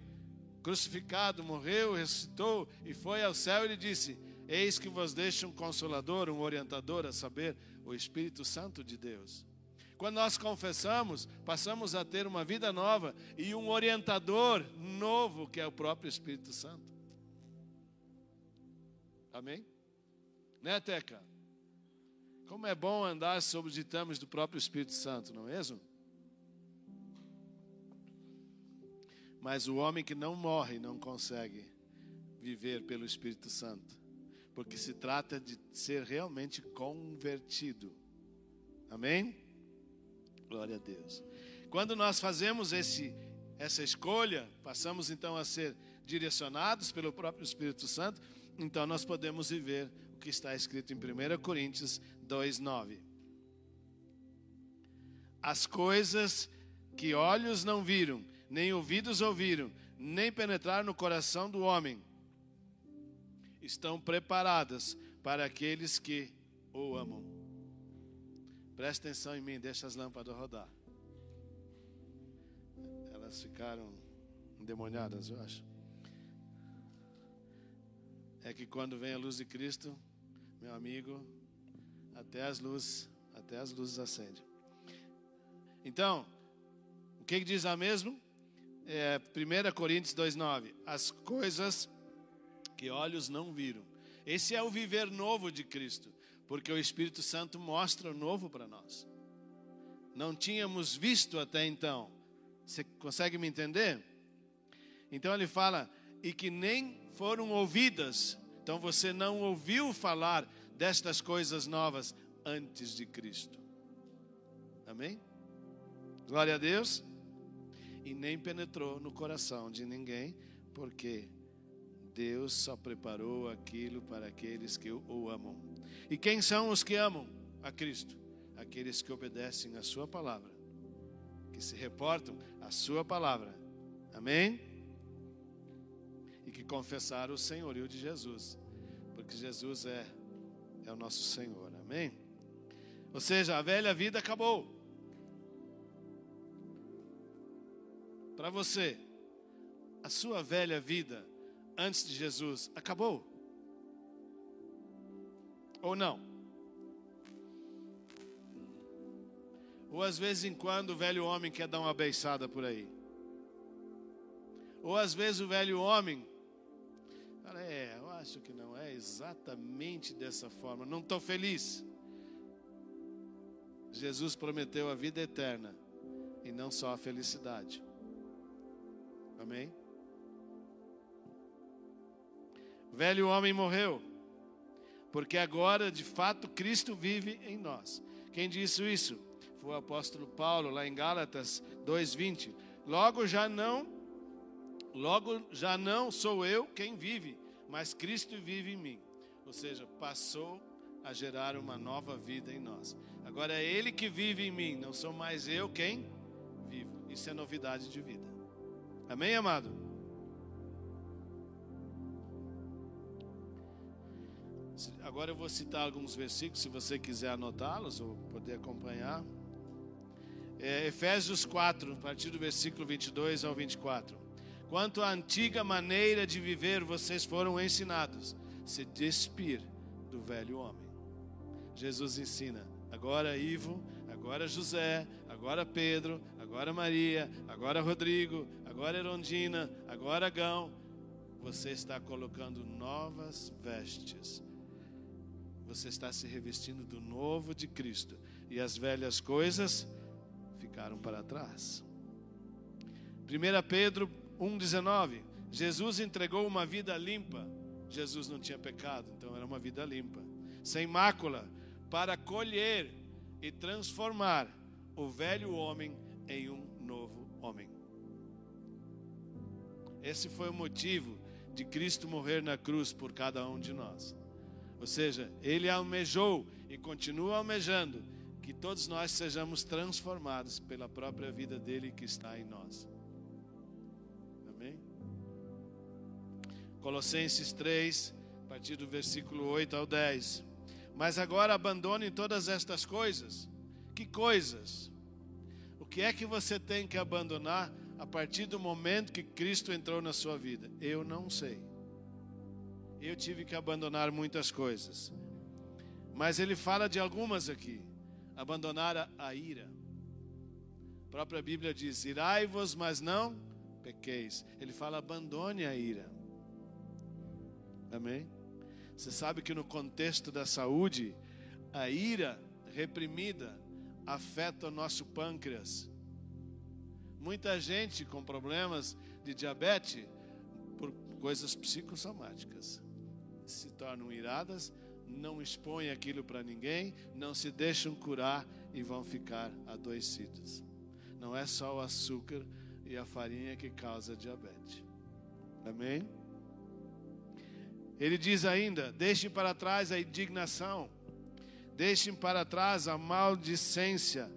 crucificado, morreu, ressuscitou e foi ao céu, ele disse: Eis que vos deixo um consolador, um orientador, a saber, o Espírito Santo de Deus. Quando nós confessamos, passamos a ter uma vida nova e um orientador novo, que é o próprio Espírito Santo. Amém? Né, Teca? Como é bom andar sob os ditames do próprio Espírito Santo, não é mesmo? Mas o homem que não morre não consegue viver pelo Espírito Santo, porque se trata de ser realmente convertido. Amém? Glória a Deus. Quando nós fazemos esse essa escolha, passamos então a ser direcionados pelo próprio Espírito Santo, então nós podemos viver o que está escrito em 1 Coríntios 2:9. As coisas que olhos não viram, nem ouvidos ouviram, nem penetraram no coração do homem, estão preparadas para aqueles que o amam. Presta atenção em mim, deixa as lâmpadas rodar. Elas ficaram endemoniadas, eu acho. É que quando vem a luz de Cristo, meu amigo, até as luzes, até as luzes acendem. Então, o que, que diz lá mesmo? É, 1 Coríntios 2,9: As coisas que olhos não viram. Esse é o viver novo de Cristo, porque o Espírito Santo mostra o novo para nós. Não tínhamos visto até então. Você consegue me entender? Então ele fala, e que nem foram ouvidas. Então você não ouviu falar destas coisas novas antes de Cristo. Amém? Glória a Deus. E nem penetrou no coração de ninguém, porque Deus só preparou aquilo para aqueles que o amam. E quem são os que amam a Cristo? Aqueles que obedecem a Sua palavra, que se reportam à Sua palavra. Amém? E que confessaram o senhorio de Jesus, porque Jesus é é o nosso Senhor. Amém? Ou seja, a velha vida acabou. Para você, a sua velha vida antes de Jesus acabou? Ou não? Ou às vezes em quando o velho homem quer dar uma beiçada por aí. Ou às vezes o velho homem fala, é, eu acho que não é exatamente dessa forma. Não estou feliz. Jesus prometeu a vida eterna e não só a felicidade. Amém? O velho homem morreu, porque agora de fato Cristo vive em nós. Quem disse isso? Foi o apóstolo Paulo, lá em Gálatas 2:20. Logo já não, logo já não sou eu quem vive, mas Cristo vive em mim. Ou seja, passou a gerar uma nova vida em nós. Agora é Ele que vive em mim, não sou mais eu quem vivo. Isso é novidade de vida. Amém, amado? Agora eu vou citar alguns versículos, se você quiser anotá-los ou poder acompanhar. É, Efésios 4, a partir do versículo 22 ao 24. Quanto à antiga maneira de viver, vocês foram ensinados se despir do velho homem. Jesus ensina, agora Ivo, agora José, agora Pedro, agora Maria, agora Rodrigo, agora Erondina, agora Gão. Você está colocando novas vestes. Você está se revestindo do novo de Cristo. E as velhas coisas ficaram para trás. 1 Pedro 1,19. Jesus entregou uma vida limpa Jesus não tinha pecado, então era uma vida limpa, sem mácula, para colher e transformar o velho homem em um novo homem. Esse foi o motivo de Cristo morrer na cruz por cada um de nós. Ou seja, ele almejou e continua almejando que todos nós sejamos transformados pela própria vida dele que está em nós. Colossenses 3, a partir do versículo 8 ao 10. Mas agora abandonem todas estas coisas. Que coisas? O que é que você tem que abandonar a partir do momento que Cristo entrou na sua vida? Eu não sei. Eu tive que abandonar muitas coisas. Mas ele fala de algumas aqui. Abandonar a, ira. A própria Bíblia diz: irai-vos, mas não pequeis. Ele fala: abandone a ira. Amém? Você sabe que no contexto da saúde, a ira reprimida afeta o nosso pâncreas. Muita gente com problemas de diabetes por coisas psicossomáticas se tornam iradas, não expõem aquilo para ninguém, não se deixam curar e vão ficar adoecidos. Não é só o açúcar e a farinha que causa diabetes. Amém? Ele diz ainda: deixem para trás a indignação, deixem para trás a maldicência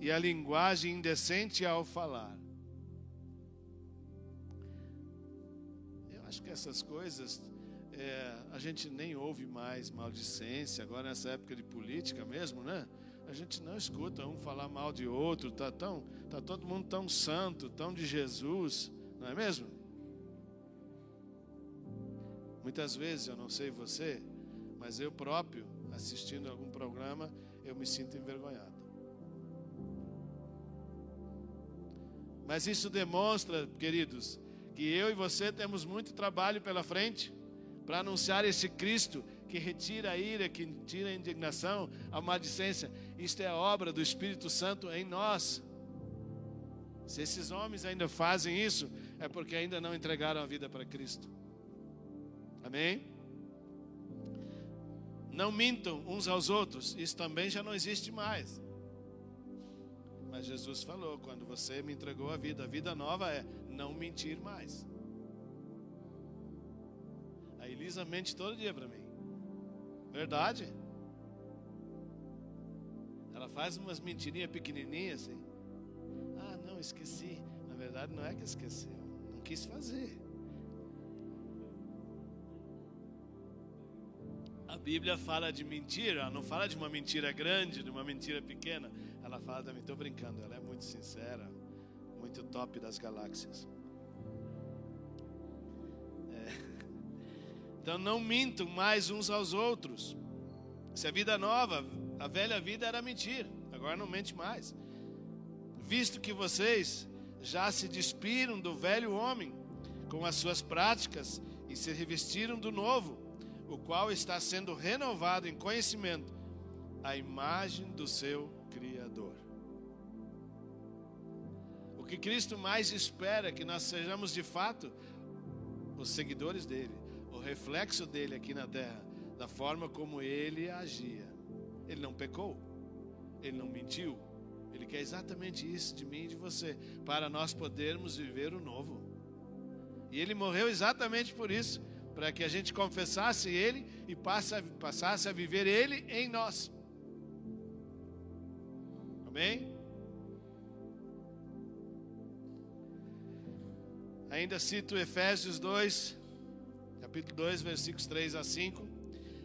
e a linguagem indecente ao falar. Eu acho que essas coisas é, a gente nem ouve mais maldicência, agora nessa época de política mesmo, né? A gente não escuta um falar mal de outro, tá tão, tá todo mundo tão santo, tão de Jesus, não é mesmo? Muitas vezes, eu não sei você, mas eu próprio, assistindo algum programa, eu me sinto envergonhado. Mas isso demonstra, queridos, que eu e você temos muito trabalho pela frente para anunciar esse Cristo que retira a ira, que tira a indignação, a maledicência. Isto é obra do Espírito Santo em nós. Se esses homens ainda fazem isso, é porque ainda não entregaram a vida para Cristo. Amém? Não mintam uns aos outros, isso também já não existe mais. Mas Jesus falou: quando você me entregou a vida, a vida nova é não mentir mais. A Elisa mente todo dia para mim. Verdade? Ela faz umas mentirinhas pequenininhas assim. Ah, não, esqueci. Na verdade, não é que esqueceu. Não quis fazer. A Bíblia fala de mentira, não fala de uma mentira grande, de uma mentira pequena. Ela fala também, estou brincando, ela é muito sincera, muito top das galáxias. É. Então não mintam mais uns aos outros. Se a vida nova, a velha vida era mentir, agora não mente mais. Visto que vocês já se despiram do velho homem com as suas práticas e se revestiram do novo o qual está sendo renovado em conhecimento, a imagem do seu Criador. O que Cristo mais espera é que nós sejamos de fato os seguidores dele, o reflexo dele aqui na terra, da forma como ele agia. Ele não pecou, ele não mentiu, ele quer exatamente isso de mim e de você, para nós podermos viver o novo. E ele morreu exatamente por isso para que a gente confessasse Ele e passasse a viver Ele em nós. Amém? Ainda cito Efésios 2, capítulo 2, versículos 3 a 5.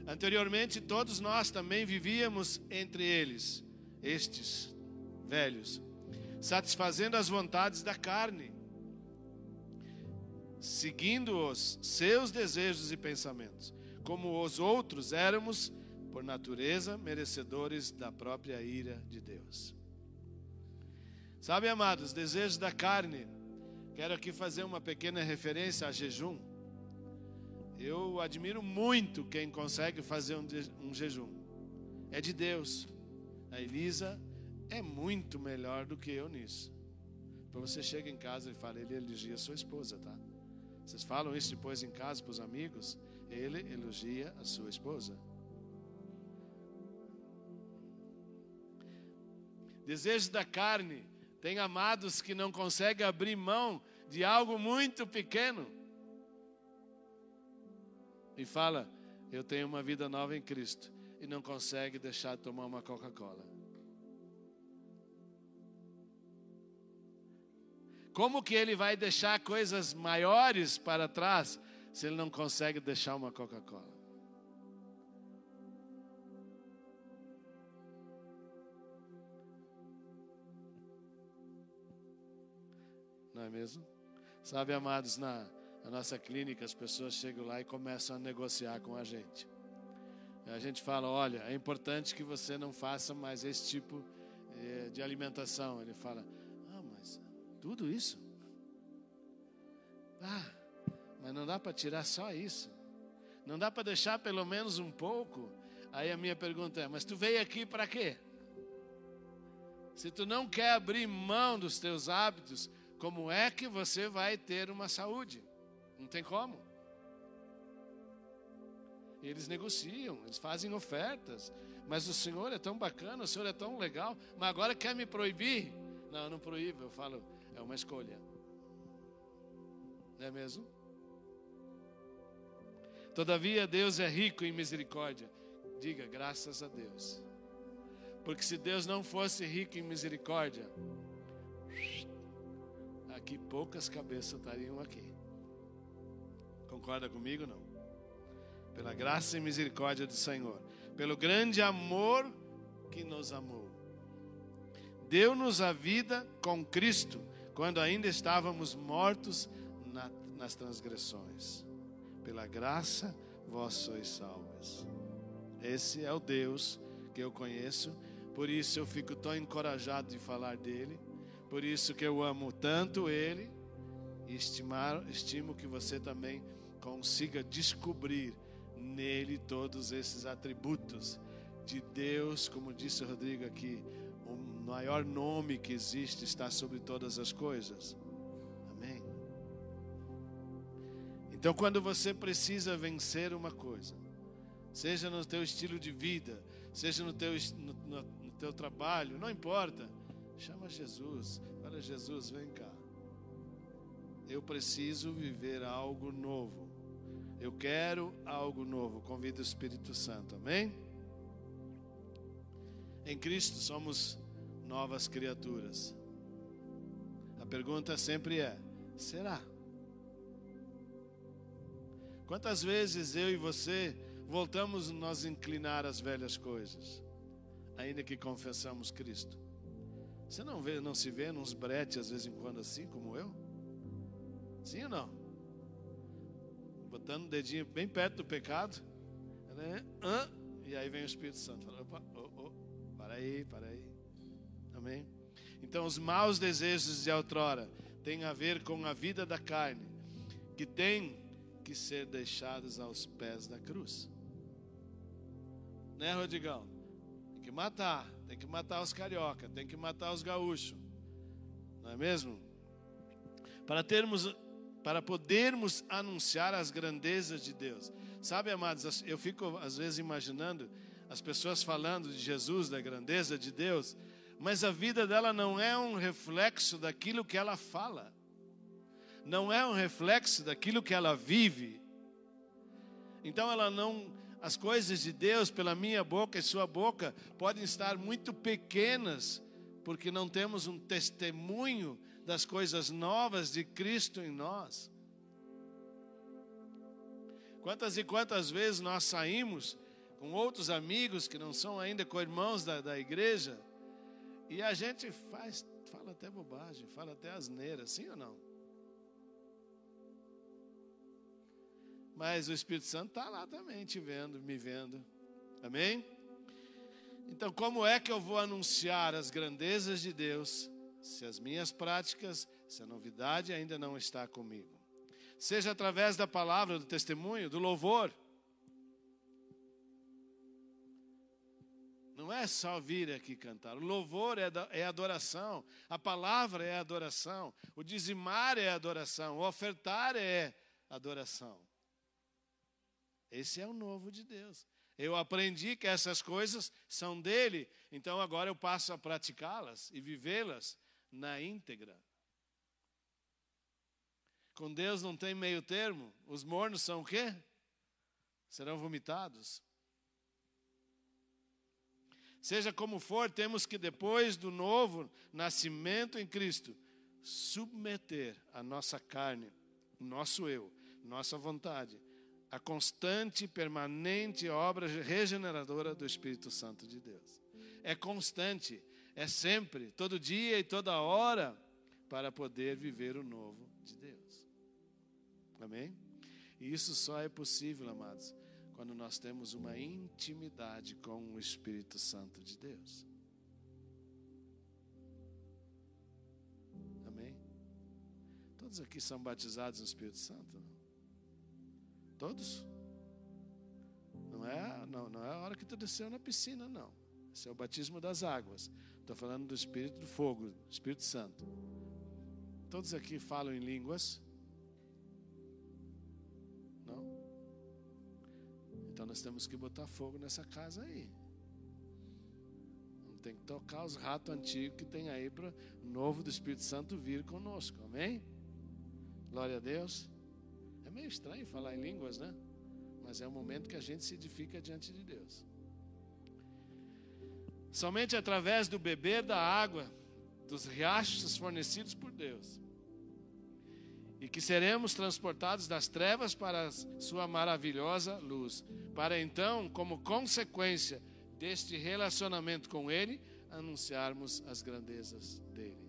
Anteriormente, todos nós também vivíamos entre eles, estes velhos, satisfazendo as vontades da carne seguindo os seus desejos e pensamentos. Como os outros éramos, por natureza, merecedores da própria ira de Deus. Sabe, amados, desejos da carne. Quero aqui fazer uma pequena referência a jejum. Eu admiro muito quem consegue fazer um, um jejum. É de Deus. A Elisa é muito melhor do que eu nisso. Para você chega em casa e fala, ele elogia sua esposa, tá? Vocês falam isso depois em casa para os amigos? Ele elogia a sua esposa. Desejos da carne. Tem amados que não conseguem abrir mão de algo muito pequeno. E fala: Eu tenho uma vida nova em Cristo. E não consegue deixar de tomar uma Coca-Cola. Como que ele vai deixar coisas maiores para trás se ele não consegue deixar uma Coca-Cola? É mesmo? Sabe, amados, na, na nossa clínica as pessoas chegam lá e começam a negociar com a gente. A gente fala, olha, é importante que você não faça mais esse tipo eh, de alimentação. Ele fala, ah, mas tudo isso? Ah, mas não dá para tirar só isso. Não dá para deixar pelo menos um pouco. Aí a minha pergunta é: mas tu veio aqui para quê? Se tu não quer abrir mão dos teus hábitos, como é que você vai ter uma saúde? Não tem como. Eles negociam, eles fazem ofertas. Mas o Senhor é tão bacana, o Senhor é tão legal, mas agora quer me proibir? Não, eu não proíbo, eu falo, é uma escolha. Não é mesmo? Todavia, Deus é rico em misericórdia. Diga, graças a Deus. Porque se Deus não fosse rico em misericórdia, aqui poucas cabeças estariam aqui. Concorda comigo não? Pela graça e misericórdia do Senhor, pelo grande amor que nos amou. Deu-nos a vida com Cristo, quando ainda estávamos mortos na, nas transgressões. Pela graça vós sois salvos. Esse é o Deus que eu conheço, por isso eu fico tão encorajado de falar dele, por isso que eu amo tanto ele e estimar, estimo que você também consiga descobrir nele todos esses atributos de Deus, como disse o Rodrigo aqui, o maior nome que existe está sobre todas as coisas. Amém. Então, quando você precisa vencer uma coisa, seja no teu estilo de vida, seja no teu, no, no, no teu trabalho, não importa, chama Jesus, fala Jesus, vem cá. Eu preciso viver algo novo. Eu quero algo novo. Convido o Espírito Santo. Amém? Em Cristo somos novas criaturas. A pergunta sempre é: será? Quantas vezes eu e você voltamos nos inclinar às velhas coisas, ainda que confessamos Cristo? Você não vê, não se vê nos bretes às vezes em quando assim como eu? Sim ou não? botando o dedinho bem perto do pecado, né? e aí vem o Espírito Santo, fala, opa, oh, oh, para aí, para aí, amém? Então, os maus desejos de outrora têm a ver com a vida da carne, que tem que ser deixados aos pés da cruz, né, Rodigão? Que matar, tem que matar os carioca, tem que matar os gaúchos, não é mesmo? Para termos para podermos anunciar as grandezas de Deus. Sabe, amados, eu fico às vezes imaginando as pessoas falando de Jesus, da grandeza de Deus, mas a vida dela não é um reflexo daquilo que ela fala, não é um reflexo daquilo que ela vive. Então ela não, as coisas de Deus pela minha boca e sua boca podem estar muito pequenas, porque não temos um testemunho das coisas novas de Cristo em nós. Quantas e quantas vezes nós saímos com outros amigos que não são ainda co-irmãos da, da igreja e a gente faz, fala até bobagem, fala até asneira, sim ou não? Mas o Espírito Santo está lá também, te vendo, me vendo. Amém? Então, como é que eu vou anunciar as grandezas de Deus se as minhas práticas, se a novidade ainda não está comigo. Seja através da palavra, do testemunho, do louvor. Não é só vir aqui cantar. O louvor é, é adoração. A palavra é adoração. O dizimar é adoração. O ofertar é adoração. Esse é o novo de Deus. Eu aprendi que essas coisas são dele, então agora eu passo a praticá-las e vivê-las na íntegra. Com Deus não tem meio termo. Os mornos são o quê? Serão vomitados. Seja como for, temos que depois do novo nascimento em Cristo, submeter a nossa carne, o nosso eu, nossa vontade, a constante e permanente obra regeneradora do Espírito Santo de Deus. É constante, é sempre, todo dia e toda hora, para poder viver o novo de Deus. Amém? E isso só é possível, amados, quando nós temos uma intimidade com o Espírito Santo de Deus. Amém? Todos aqui são batizados no Espírito Santo? Não? Todos? Não é, não, não é a hora que tu desceu na piscina, não. Esse é o batismo das águas. Estou falando do Espírito do Fogo, Espírito Santo. Todos aqui falam em línguas? Não? Então nós temos que botar fogo nessa casa aí. Não tem que tocar os ratos antigos que tem aí para o novo do Espírito Santo vir conosco. Amém? Glória a Deus. É meio estranho falar em línguas, né? Mas é o momento que a gente se edifica diante de Deus. Somente através do beber da água dos riachos fornecidos por Deus. E que seremos transportados das trevas para a sua maravilhosa luz, para então, como consequência deste relacionamento com Ele, anunciarmos as grandezas dele.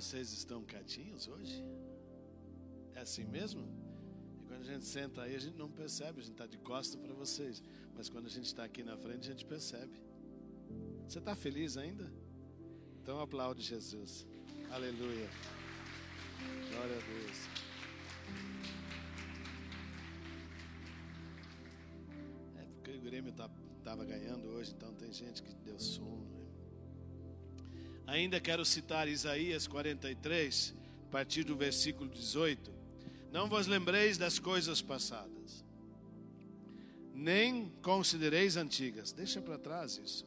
Vocês estão quietinhos hoje? É assim mesmo? E quando a gente senta aí, a gente não percebe, a gente está de costas para vocês. Mas quando a gente está aqui na frente, a gente percebe. Você está feliz ainda? Então aplaude Jesus. Aleluia. Glória a Deus. É porque o Grêmio estava tá, ganhando hoje, então tem gente que deu sono. Ainda quero citar Isaías 43, a partir do versículo 18. Não vos lembreis das coisas passadas, nem considereis antigas. Deixa para trás isso.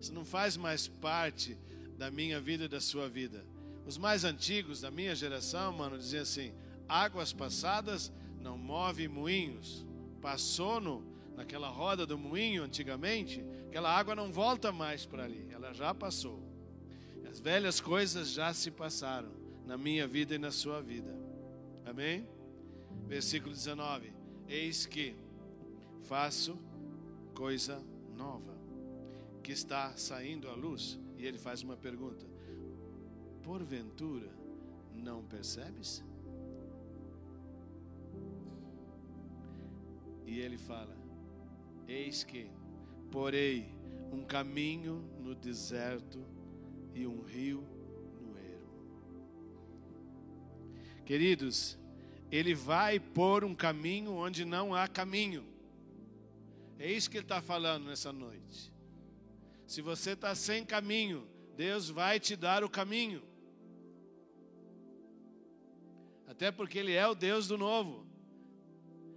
Isso não faz mais parte da minha vida e da sua vida. Os mais antigos da minha geração, mano, diziam assim: águas passadas não movem moinhos. Passou no, naquela roda do moinho antigamente, aquela água não volta mais para ali, ela já passou. As velhas coisas já se passaram na minha vida e na sua vida. Amém? Versículo 19: Eis que faço coisa nova, que está saindo à luz. E ele faz uma pergunta: Porventura não percebes? E ele fala: Eis que porei um caminho no deserto e um rio no ermo. Queridos, ele vai por um caminho onde não há caminho. É isso que ele está falando nessa noite. Se você está sem caminho, Deus vai te dar o caminho. Até porque Ele é o Deus do novo.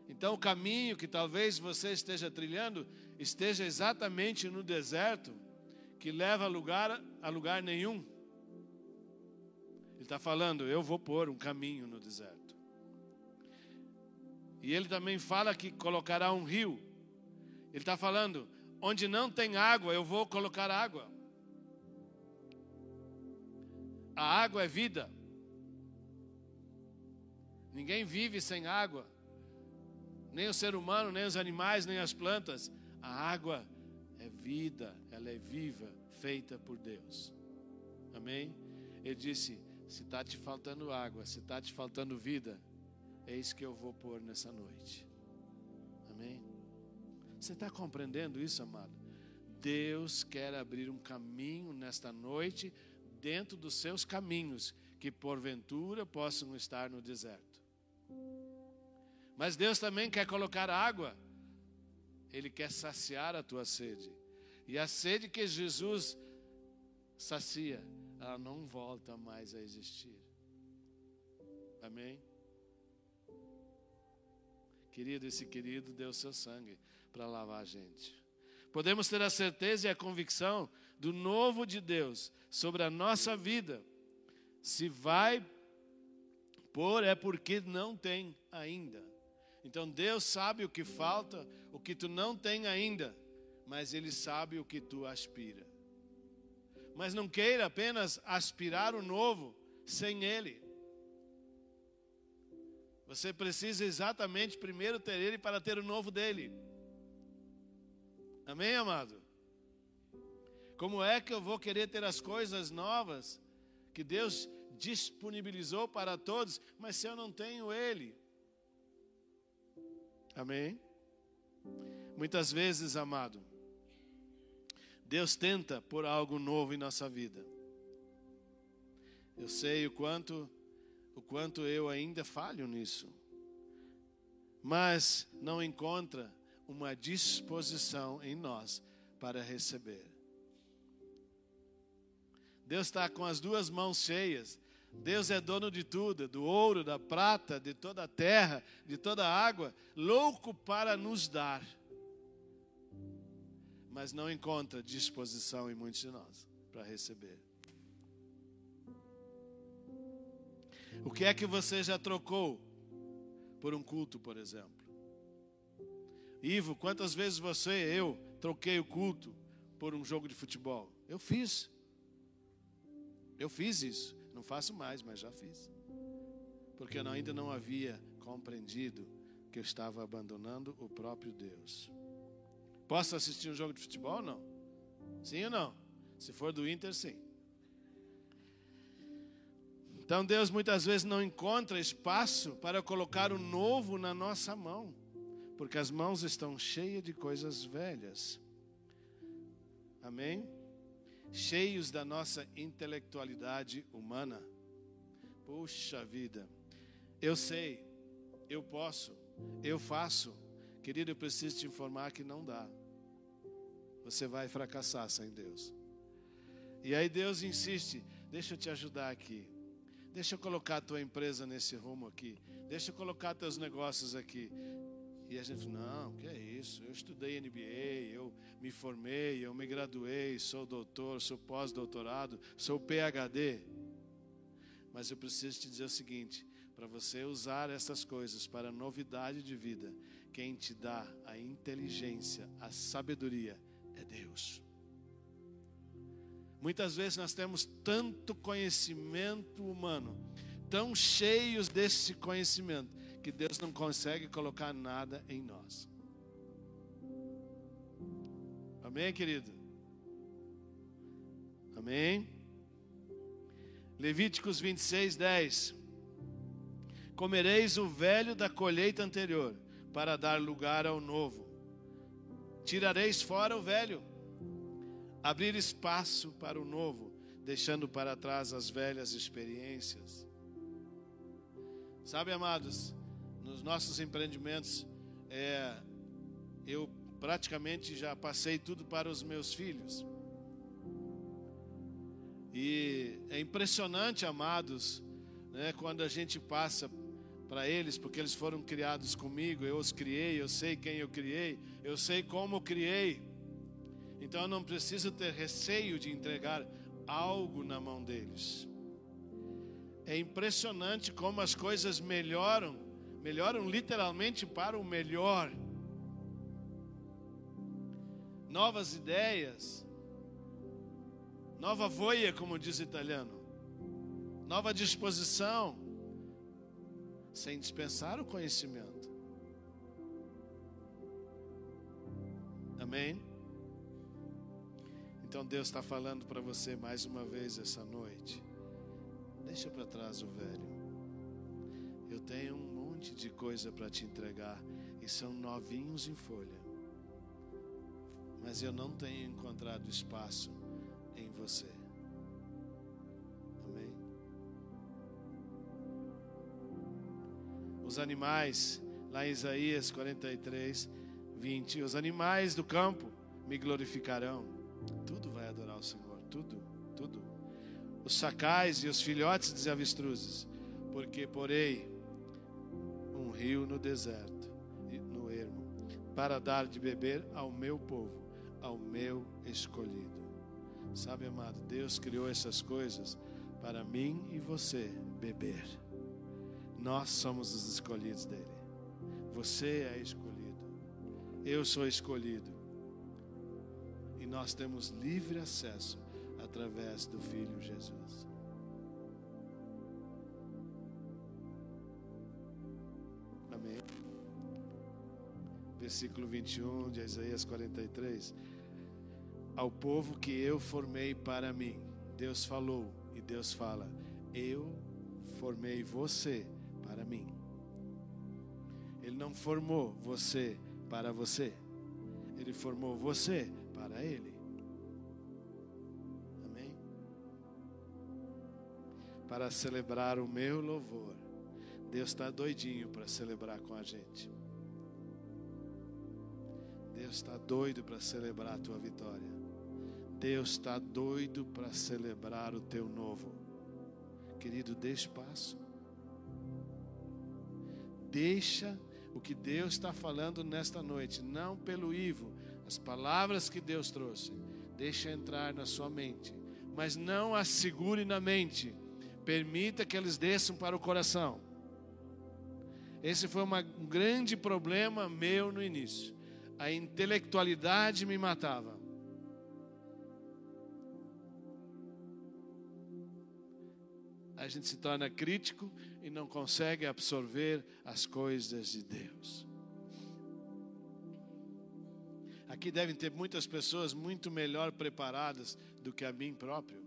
Então, o caminho que talvez você esteja trilhando esteja exatamente no deserto, que leva a lugar, a lugar nenhum. Ele está falando, eu vou pôr um caminho no deserto. E ele também fala que colocará um rio. Ele está falando, onde não tem água, eu vou colocar água. A água é vida. Ninguém vive sem água. Nem o ser humano, nem os animais, nem as plantas. A água é vida, ela é viva, feita por Deus. Amém? Ele disse: se está te faltando água, se está te faltando vida, é isso que eu vou pôr nessa noite. Amém? Você está compreendendo isso, amado? Deus quer abrir um caminho nesta noite dentro dos seus caminhos que porventura possam estar no deserto. Mas Deus também quer colocar água. Ele quer saciar a tua sede. E a sede que Jesus sacia, ela não volta mais a existir. Amém? Querido, esse querido deu seu sangue para lavar a gente. Podemos ter a certeza e a convicção do novo de Deus sobre a nossa vida. Se vai pôr, é porque não tem ainda. Então Deus sabe o que falta, o que tu não tem ainda mas Ele sabe o que tu aspira. Mas não queira apenas aspirar o novo sem Ele. Você precisa exatamente primeiro ter Ele para ter o novo dele. Amém, amado? Como é que eu vou querer ter as coisas novas que Deus disponibilizou para todos, mas se eu não tenho Ele? Amém? Muitas vezes, amado, Deus tenta por algo novo em nossa vida. Eu sei o quanto o quanto eu ainda falho nisso. Mas não encontra uma disposição em nós para receber. Deus está com as duas mãos cheias. Deus é dono de tudo, do ouro, da prata, de toda a terra, de toda a água, louco para nos dar. Mas não encontra disposição em muitos de nós para receber. O que é que você já trocou por um culto, por exemplo? Ivo, quantas vezes você, eu, troquei o culto por um jogo de futebol? Eu fiz. Eu fiz isso. Não faço mais, mas já fiz. Porque eu ainda não havia compreendido que eu estava abandonando o próprio Deus. Posso assistir um jogo de futebol? Não. Sim ou não? Se for do Inter, sim. Então Deus muitas vezes não encontra espaço para colocar o novo na nossa mão, porque as mãos estão cheias de coisas velhas. Amém? Cheios da nossa intelectualidade humana. Puxa vida, eu sei, eu posso, eu faço. Querido, eu preciso te informar que não dá. Você vai fracassar sem Deus. E aí Deus insiste: deixa eu te ajudar aqui. Deixa eu colocar a tua empresa nesse rumo aqui. Deixa eu colocar teus negócios aqui. E a gente, não, que é isso? Eu estudei MBA, eu me formei, eu me graduei, sou doutor, sou pós-doutorado, sou PhD. Mas eu preciso te dizer o seguinte: para você usar essas coisas para novidade de vida, quem te dá a inteligência, a sabedoria é Deus. Muitas vezes nós temos tanto conhecimento humano, tão cheios desse conhecimento, que Deus não consegue colocar nada em nós. Amém, querido? Amém? Levíticos 26, 10. Comereis o velho da colheita anterior, para dar lugar ao novo. Tirareis fora o velho abrir espaço para o novo, deixando para trás as velhas experiências. Sabe, amados, nos nossos empreendimentos, é, eu praticamente já passei tudo para os meus filhos. E é impressionante, amados, né, quando a gente passa para eles, porque eles foram criados comigo, eu os criei, eu sei quem eu criei, eu sei como criei. Então eu não preciso ter receio de entregar algo na mão deles. É impressionante como as coisas melhoram, melhoram literalmente para o melhor. Novas ideias, nova voia, como diz o italiano, nova disposição, sem dispensar o conhecimento. Amém? Então Deus está falando para você mais uma vez essa noite. Deixa para trás o velho. Eu tenho um monte de coisa para te entregar e são novinhos em folha. Mas eu não tenho encontrado espaço em você. Amém? Os animais, lá em Isaías 43, 20, os animais do campo me glorificarão tudo vai adorar o Senhor, tudo, tudo. Os sacais e os filhotes de avestruzes, porque porei um rio no deserto, no ermo, para dar de beber ao meu povo, ao meu escolhido. Sabe, amado, Deus criou essas coisas para mim e você beber. Nós somos os escolhidos dele. Você é escolhido. Eu sou escolhido. E nós temos livre acesso através do Filho Jesus. Amém. Versículo 21 de Isaías 43. Ao povo que eu formei para mim, Deus falou e Deus fala: Eu formei você mim. Ele não formou você para você. Ele formou você para Ele. Amém? Para celebrar o meu louvor. Deus está doidinho para celebrar com a gente. Deus está doido para celebrar a tua vitória. Deus está doido para celebrar o teu novo. Querido, dê espaço. Deixa o que Deus está falando nesta noite, não pelo Ivo, as palavras que Deus trouxe, deixa entrar na sua mente, mas não as segure na mente, permita que eles desçam para o coração. Esse foi uma, um grande problema meu no início. A intelectualidade me matava. A gente se torna crítico e não consegue absorver as coisas de Deus. Aqui devem ter muitas pessoas muito melhor preparadas do que a mim próprio,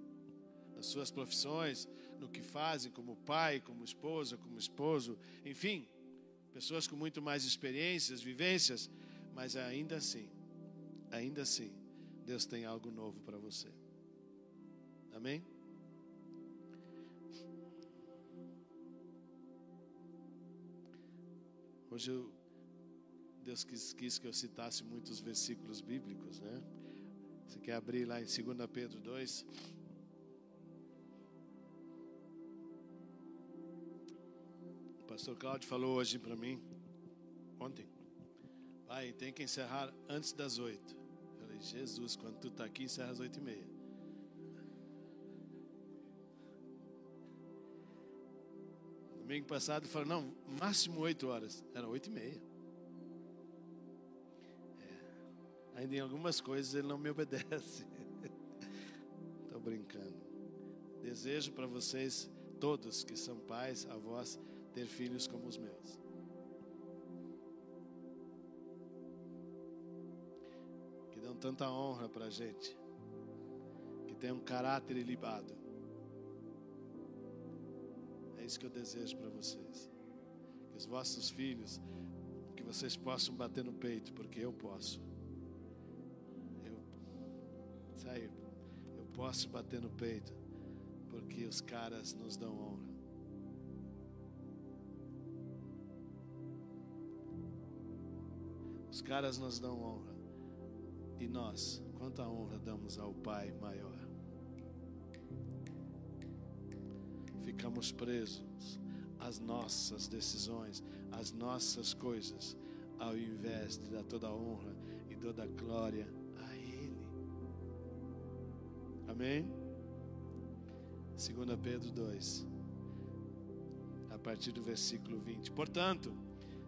nas suas profissões, no que fazem, como pai, como esposa, como esposo, enfim, pessoas com muito mais experiências, vivências, mas ainda assim, ainda assim, Deus tem algo novo para você. Amém? Hoje eu, Deus quis, quis, que eu citasse muitos versículos bíblicos, né? Você quer abrir lá em 2 Pedro 2? O pastor Cláudio falou hoje para mim, ontem, pai, tem que encerrar antes das oito. Falei, Jesus, quando tu está aqui, encerra às oito e meia. Domingo passado ele falou, não, máximo oito horas. Era oito e meia. É, ainda em algumas coisas ele não me obedece. Estou brincando. Desejo para vocês, todos que são pais, avós, ter filhos como os meus. Que dão tanta honra para a gente. Que tem um caráter ilibado isso que eu desejo para vocês. Que os vossos filhos, que vocês possam bater no peito, porque eu posso. Eu, eu posso bater no peito, porque os caras nos dão honra. Os caras nos dão honra. E nós, quanta honra damos ao Pai maior? Ficamos presos às nossas decisões, às nossas coisas, ao invés de dar toda a honra e toda a glória a Ele. Amém? 2 Pedro 2, a partir do versículo 20. Portanto,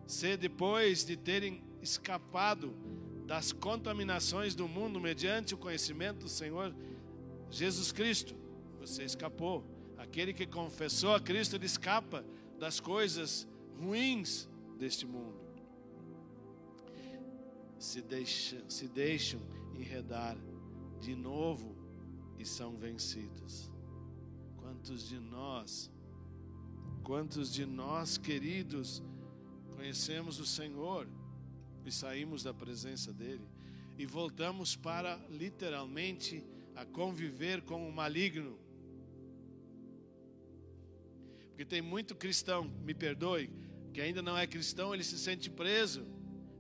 se depois de terem escapado das contaminações do mundo mediante o conhecimento do Senhor Jesus Cristo, você escapou Aquele que confessou a Cristo, ele escapa das coisas ruins deste mundo. Se deixam, se deixam enredar de novo e são vencidos. Quantos de nós, quantos de nós, queridos, conhecemos o Senhor e saímos da presença dEle e voltamos para literalmente a conviver com o maligno porque tem muito cristão, me perdoe, que ainda não é cristão, ele se sente preso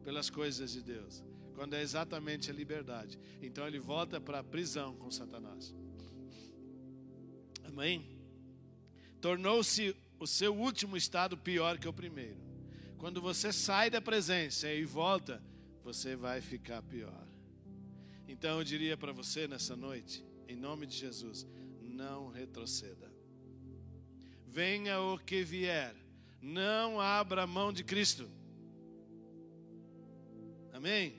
pelas coisas de Deus, quando é exatamente a liberdade. Então ele volta para a prisão com Satanás. Amém? Tornou-se o seu último estado pior que o primeiro. Quando você sai da presença e volta, você vai ficar pior. Então eu diria para você nessa noite, em nome de Jesus, não retroceda venha o que vier, não abra mão de Cristo. Amém?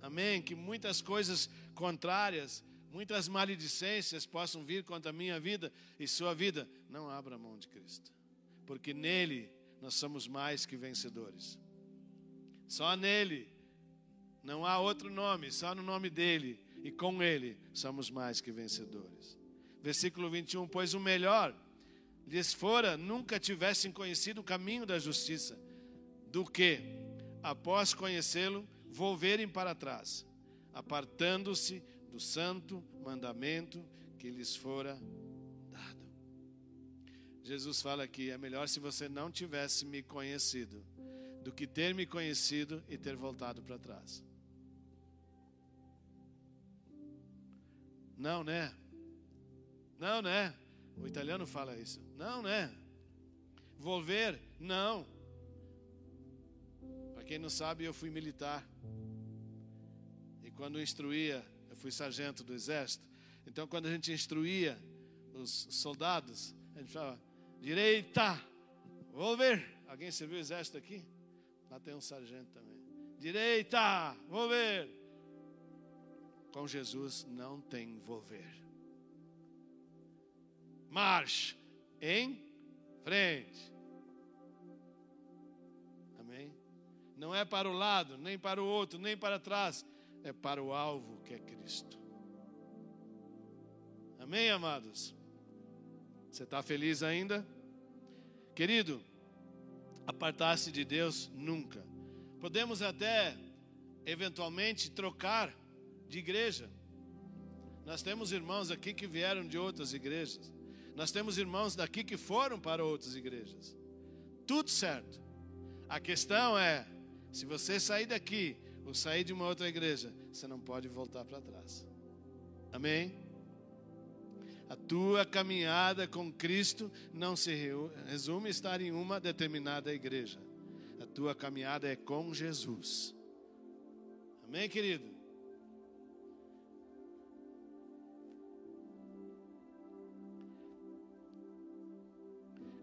Amém? Que muitas coisas contrárias, muitas maledicências possam vir contra a minha vida e sua vida. Não abra mão de Cristo, porque nele nós somos mais que vencedores. Só nele, não há outro nome, só no nome dele e com ele somos mais que vencedores. Versículo 21: Pois o melhor lhes fora nunca tivessem conhecido o caminho da justiça, do que, após conhecê-lo, volverem para trás, apartando-se do santo mandamento que lhes fora dado. Jesus fala aqui: é melhor se você não tivesse me conhecido, do que ter me conhecido e ter voltado para trás. Não, né? Não, né? O italiano fala isso. Não, né? Volver? Não. Para quem não sabe, eu fui militar. E quando instruía, eu fui sargento do exército. Então, quando a gente instruía os soldados, a gente falava: direita, volver. Alguém serviu o exército aqui? Lá tem um sargento também. Direita, volver. Com Jesus não tem volver marche em frente. Amém? Não é para o lado, nem para o outro, nem para trás, é para o alvo que é Cristo. Amém, amados? Você está feliz ainda? Querido, apartar-se de Deus nunca. Podemos até, eventualmente, trocar de igreja. Nós temos irmãos aqui que vieram de outras igrejas. Nós temos irmãos daqui que foram para outras igrejas. Tudo certo. A questão é: se você sair daqui ou sair de uma outra igreja, você não pode voltar para trás. Amém? A tua caminhada com Cristo não se resume a estar em uma determinada igreja. A tua caminhada é com Jesus. Amém, querido?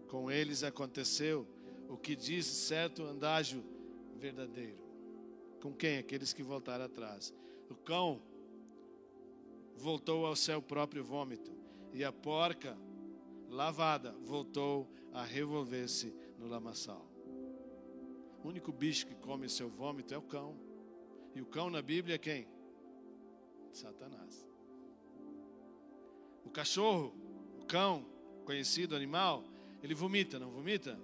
Com eles aconteceu o que diz certo andágio verdadeiro. Com quem? Aqueles que voltaram atrás. O cão voltou ao seu próprio vômito, e a porca lavada voltou a revolver-se no lamaçal. O único bicho que come seu vômito é o cão. E o cão na Bíblia é quem? Satanás. O cachorro, o cão, conhecido animal, ele vomita, não vomita?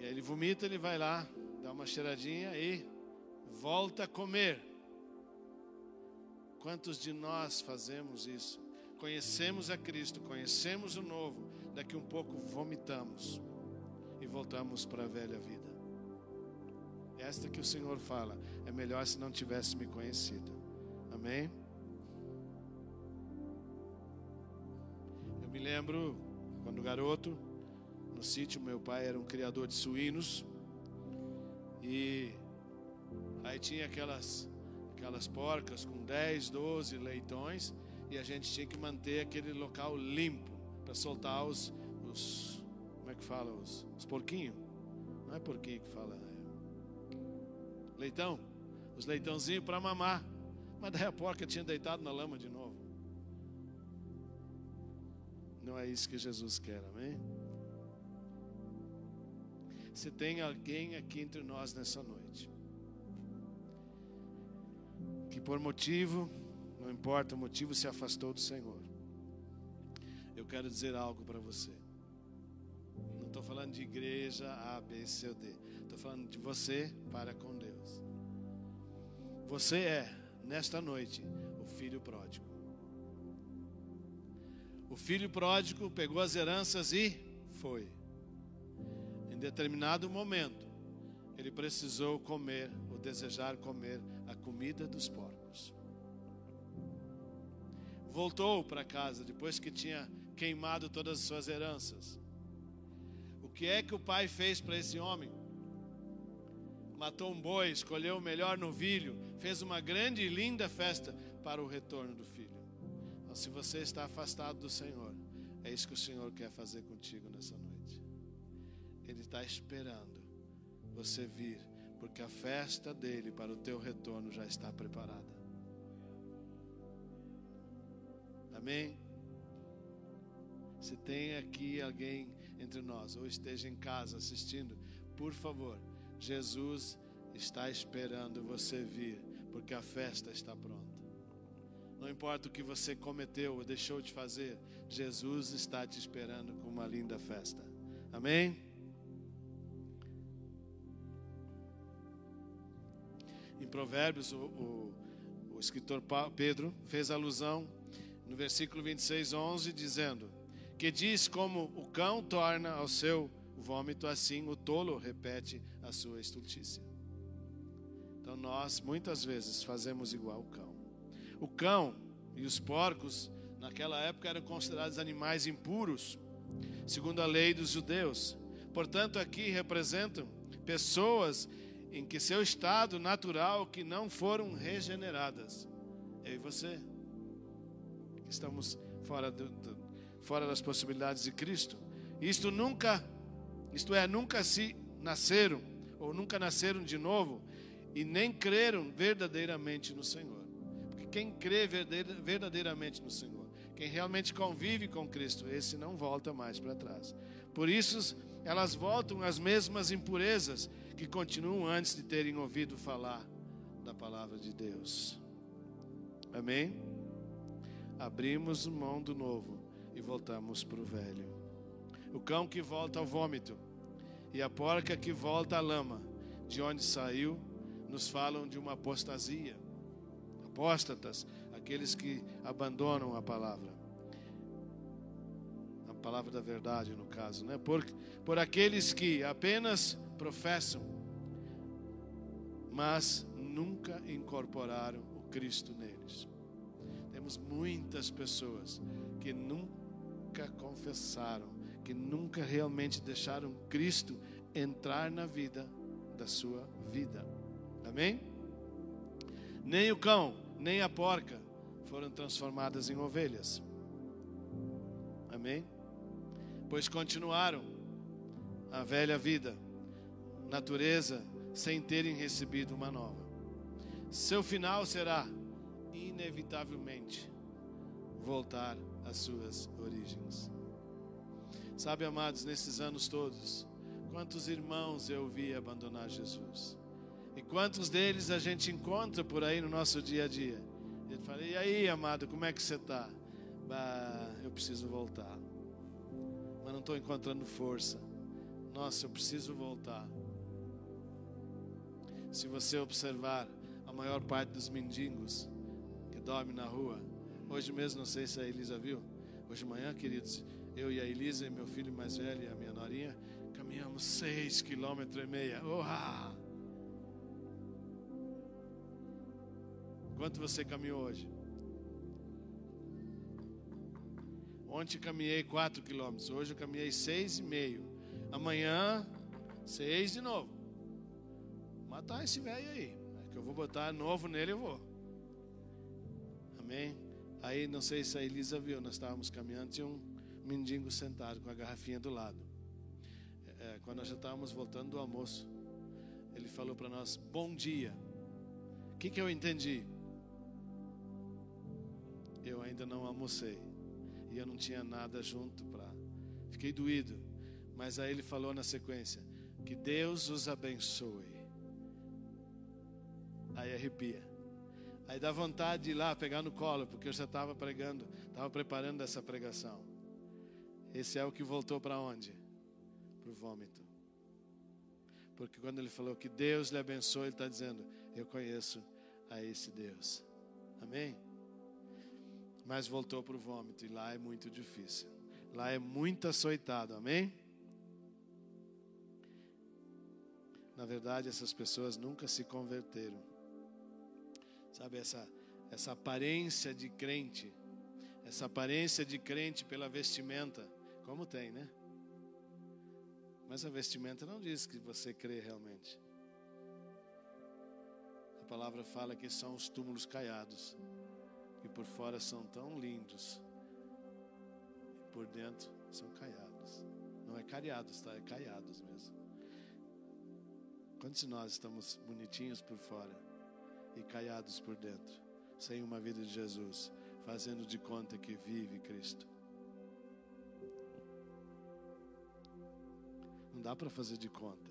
E aí ele vomita, ele vai lá, dá uma cheiradinha e volta a comer. Quantos de nós fazemos isso? Conhecemos a Cristo, conhecemos o novo, daqui um pouco vomitamos e voltamos para a velha vida. Esta que o Senhor fala, é melhor se não tivesse me conhecido. Amém? Lembro quando garoto, no sítio, meu pai era um criador de suínos. E aí tinha aquelas aquelas porcas com 10, 12 leitões e a gente tinha que manter aquele local limpo para soltar os, os como é que fala? Os, os porquinhos. Não é porquinho que fala é leitão. Os leitãozinhos para mamar. Mas daí a porca tinha deitado na lama de novo não é isso que Jesus quer, amém? Se tem alguém aqui entre nós nessa noite, que por motivo, não importa o motivo, se afastou do Senhor, eu quero dizer algo para você. Não estou falando de igreja A, B, C ou D. Estou falando de você para com Deus. Você é, nesta noite, o filho pródigo. O filho pródigo pegou as heranças e foi. Em determinado momento, ele precisou comer ou desejar comer a comida dos porcos. Voltou para casa depois que tinha queimado todas as suas heranças. O que é que o pai fez para esse homem? Matou um boi, escolheu o melhor novilho, fez uma grande e linda festa para o retorno do filho. Se você está afastado do Senhor, é isso que o Senhor quer fazer contigo nessa noite. Ele está esperando você vir, porque a festa dele para o teu retorno já está preparada. Amém? Se tem aqui alguém entre nós ou esteja em casa assistindo, por favor, Jesus está esperando você vir, porque a festa está pronta. Não importa o que você cometeu ou deixou de fazer, Jesus está te esperando com uma linda festa. Amém? Em Provérbios, o, o, o escritor Pedro fez alusão no versículo 26, 11, dizendo: Que diz como o cão torna ao seu vômito, assim o tolo repete a sua estultícia. Então nós muitas vezes fazemos igual o cão. O cão e os porcos naquela época eram considerados animais impuros, segundo a lei dos judeus. Portanto, aqui representam pessoas em que seu estado natural que não foram regeneradas. Eu e você, que estamos fora, do, do, fora das possibilidades de Cristo. Isto nunca, isto é, nunca se nasceram ou nunca nasceram de novo e nem creram verdadeiramente no Senhor. Quem crê verdadeiramente no Senhor, quem realmente convive com Cristo, esse não volta mais para trás. Por isso, elas voltam às mesmas impurezas que continuam antes de terem ouvido falar da palavra de Deus. Amém? Abrimos mão do novo e voltamos para o velho. O cão que volta ao vômito e a porca que volta à lama, de onde saiu nos falam de uma apostasia. Apóstatas, aqueles que abandonam a palavra. A palavra da verdade, no caso, né? Por, por aqueles que apenas professam, mas nunca incorporaram o Cristo neles. Temos muitas pessoas que nunca confessaram, que nunca realmente deixaram Cristo entrar na vida da sua vida. Amém? Nem o cão, nem a porca foram transformadas em ovelhas. Amém? Pois continuaram a velha vida, natureza, sem terem recebido uma nova. Seu final será, inevitavelmente, voltar às suas origens. Sabe, amados, nesses anos todos, quantos irmãos eu vi abandonar Jesus? E quantos deles a gente encontra por aí no nosso dia a dia? Ele fala: E aí, amado, como é que você está? Bah, eu preciso voltar. Mas não estou encontrando força. Nossa, eu preciso voltar. Se você observar a maior parte dos mendigos que dormem na rua, hoje mesmo, não sei se a Elisa viu, hoje de manhã, queridos, eu e a Elisa e meu filho mais velho e a minha norinha, caminhamos seis quilômetros e meia. Uau! Quanto você caminhou hoje? Ontem caminhei 4 quilômetros, hoje eu caminhei seis e meio. Amanhã, seis de novo. Matar esse velho aí. É que eu vou botar novo nele, eu vou. Amém? Aí não sei se a Elisa viu, nós estávamos caminhando, tinha um mendigo sentado com a garrafinha do lado. É, quando nós já estávamos voltando do almoço, ele falou para nós: Bom dia. O que, que eu entendi? Eu ainda não almocei. E eu não tinha nada junto para. Fiquei doído. Mas aí ele falou na sequência: Que Deus os abençoe. Aí arrepia. Aí dá vontade de ir lá pegar no colo, porque eu já estava pregando, estava preparando essa pregação. Esse é o que voltou para onde? Para o vômito. Porque quando ele falou que Deus lhe abençoe, ele está dizendo: Eu conheço a esse Deus. Amém? Mas voltou para o vômito, e lá é muito difícil. Lá é muito açoitado, amém? Na verdade, essas pessoas nunca se converteram. Sabe, essa, essa aparência de crente, essa aparência de crente pela vestimenta, como tem, né? Mas a vestimenta não diz que você crê realmente. A palavra fala que são os túmulos caiados e por fora são tão lindos, e por dentro são caiados. Não é cariados, tá? É caiados mesmo. Quantos de nós estamos bonitinhos por fora e caiados por dentro, sem uma vida de Jesus, fazendo de conta que vive Cristo? dá para fazer de conta.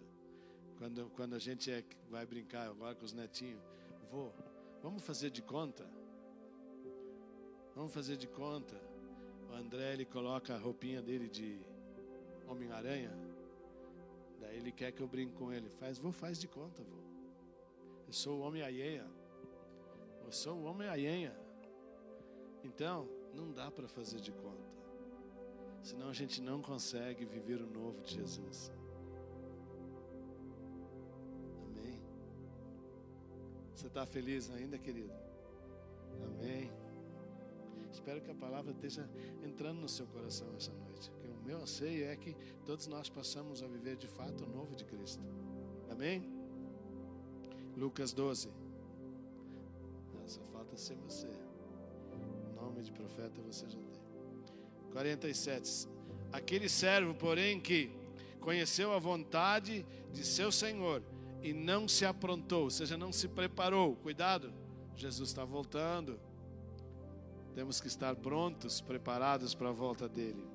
Quando, quando a gente é, vai brincar agora com os netinhos, vou, vamos fazer de conta? Vamos fazer de conta. O André ele coloca a roupinha dele de Homem-Aranha. Daí ele quer que eu brinque com ele. Faz, vou, faz de conta, vou. Eu sou o Homem-Aranha. Eu sou o Homem-Aranha. Então, não dá para fazer de conta. Senão a gente não consegue viver o novo de Jesus. Amém. Você está feliz ainda, querido? Amém. Espero que a palavra esteja entrando no seu coração essa noite. Que o meu anseio é que todos nós possamos a viver de fato o novo de Cristo. Amém? Lucas 12. Ah, só falta ser você. Nome de profeta você já tem. 47. Aquele servo, porém, que conheceu a vontade de seu Senhor e não se aprontou, ou seja, não se preparou. Cuidado, Jesus está voltando. Temos que estar prontos, preparados para a volta dele.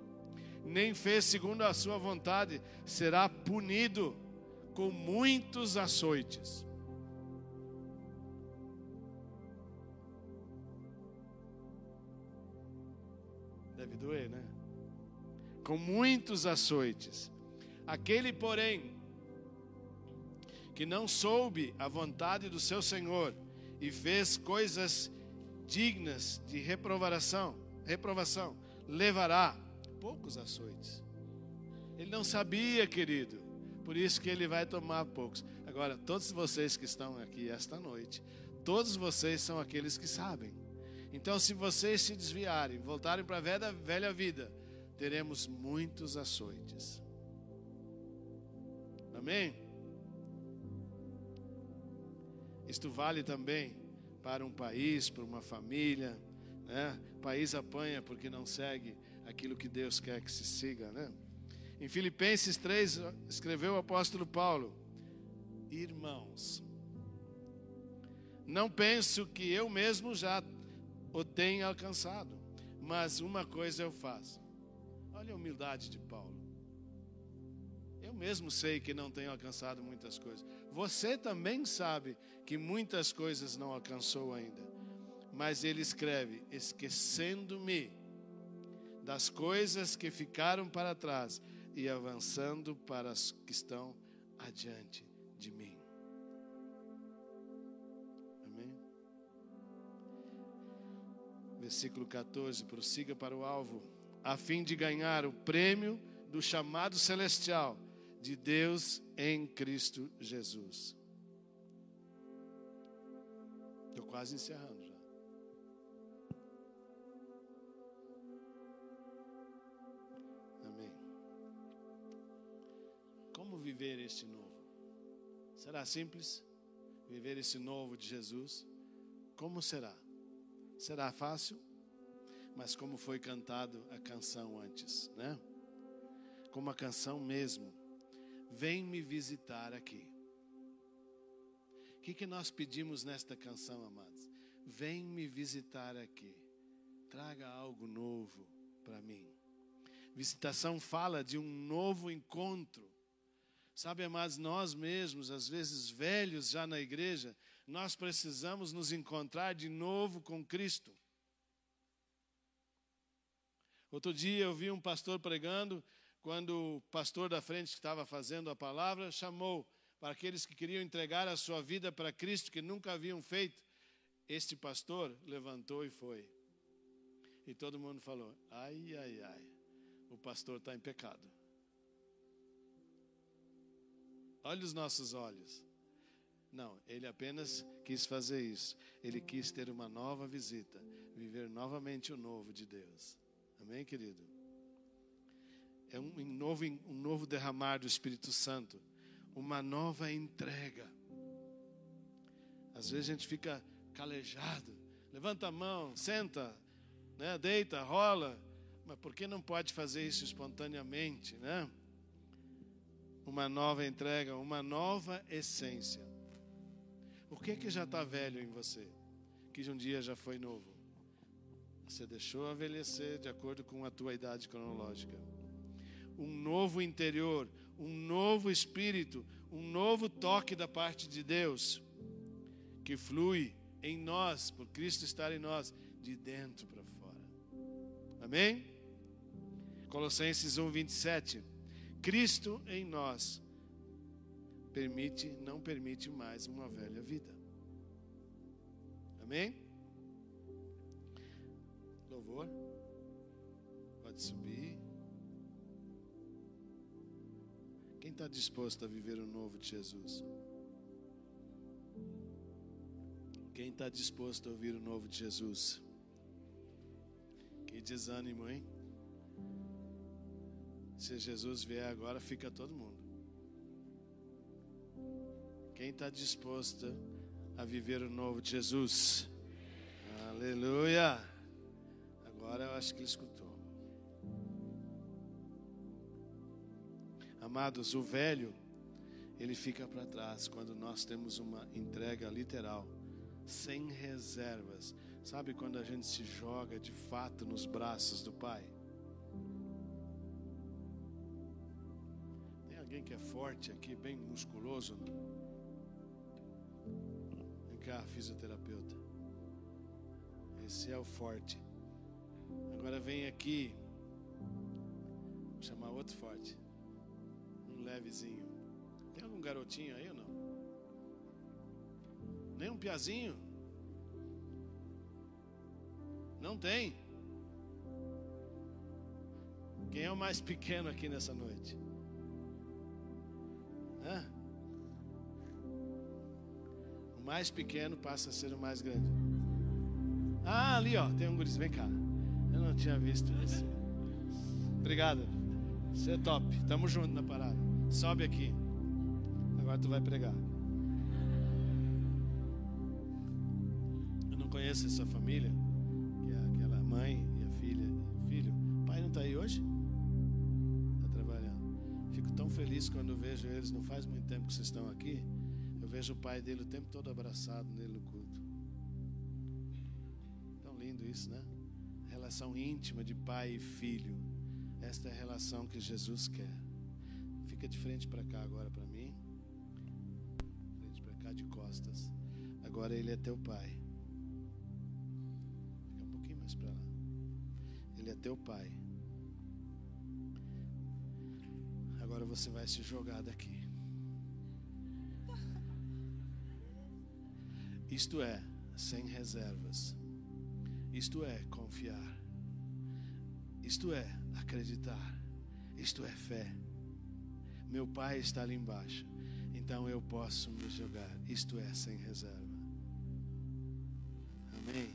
Nem fez segundo a sua vontade, será punido com muitos açoites. Deve doer, né? Com muitos açoites. Aquele, porém, que não soube a vontade do seu Senhor e fez coisas dignas de reprovação, reprovação, levará poucos açoites. Ele não sabia, querido, por isso que ele vai tomar poucos. Agora, todos vocês que estão aqui esta noite, todos vocês são aqueles que sabem. Então, se vocês se desviarem, voltarem para a velha, velha vida, teremos muitos açoites. Amém? Isto vale também para um país, para uma família. Né? O país apanha porque não segue aquilo que Deus quer que se siga. Né? Em Filipenses 3, escreveu o apóstolo Paulo: Irmãos, não penso que eu mesmo já o tenha alcançado, mas uma coisa eu faço. Olha a humildade de Paulo. Mesmo sei que não tenho alcançado muitas coisas. Você também sabe que muitas coisas não alcançou ainda. Mas ele escreve: esquecendo-me das coisas que ficaram para trás e avançando para as que estão adiante de mim. Amém? Versículo 14: prossiga para o alvo, a fim de ganhar o prêmio do chamado celestial de Deus em Cristo Jesus. Estou quase encerrando já. Amém. Como viver este novo? Será simples viver esse novo de Jesus? Como será? Será fácil? Mas como foi cantado a canção antes, né? Como a canção mesmo. Vem me visitar aqui. O que, que nós pedimos nesta canção, amados? Vem me visitar aqui. Traga algo novo para mim. Visitação fala de um novo encontro. Sabe, amados, nós mesmos, às vezes velhos já na igreja, nós precisamos nos encontrar de novo com Cristo. Outro dia eu vi um pastor pregando, quando o pastor da frente que estava fazendo a palavra chamou para aqueles que queriam entregar a sua vida para Cristo, que nunca haviam feito. Este pastor levantou e foi. E todo mundo falou: ai, ai, ai, o pastor está em pecado. Olha os nossos olhos. Não, ele apenas quis fazer isso. Ele quis ter uma nova visita, viver novamente o novo de Deus. Amém, querido? É um novo, um novo derramar do Espírito Santo, uma nova entrega. Às vezes a gente fica calejado, levanta a mão, senta, né, deita, rola, mas por que não pode fazer isso espontaneamente, né? Uma nova entrega, uma nova essência. O que que já está velho em você, que um dia já foi novo? Você deixou envelhecer de acordo com a tua idade cronológica. Um novo interior, um novo espírito, um novo toque da parte de Deus que flui em nós, por Cristo estar em nós, de dentro para fora. Amém? Colossenses 1, 27. Cristo em nós permite, não permite mais uma velha vida. Amém? Louvor. Pode subir. Está disposto a viver o novo de Jesus? Quem está disposto a ouvir o novo de Jesus? Que desânimo, hein? Se Jesus vier agora, fica todo mundo. Quem está disposto a viver o novo de Jesus? Aleluia! Agora eu acho que ele escutou. Amados, o velho, ele fica para trás quando nós temos uma entrega literal, sem reservas. Sabe quando a gente se joga de fato nos braços do Pai? Tem alguém que é forte aqui, bem musculoso? Vem cá, fisioterapeuta. Esse é o forte. Agora vem aqui. Vou chamar outro forte. Levezinho. Tem algum garotinho aí ou não? Nem um piazinho? Não tem. Quem é o mais pequeno aqui nessa noite? Hã? O mais pequeno passa a ser o mais grande. Ah, ali ó, tem um gurizinho. Vem cá. Eu não tinha visto isso. Obrigado. Você é top. Tamo junto na parada. Sobe aqui. Agora tu vai pregar. Eu não conheço essa família, que é aquela mãe e a filha. Filho, o pai não está aí hoje? Está trabalhando. Fico tão feliz quando vejo eles. Não faz muito tempo que vocês estão aqui. Eu vejo o pai dele o tempo todo abraçado nele no culto. Tão lindo isso, né? Relação íntima de pai e filho. Esta é a relação que Jesus quer. Fica de frente para cá agora para mim. Frente para cá de costas. Agora ele é teu pai. Fica um pouquinho mais para lá. Ele é teu pai. Agora você vai se jogar daqui. Isto é, sem reservas. Isto é, confiar. Isto é, acreditar. Isto é fé. Meu pai está ali embaixo. Então eu posso me jogar. Isto é, sem reserva. Amém.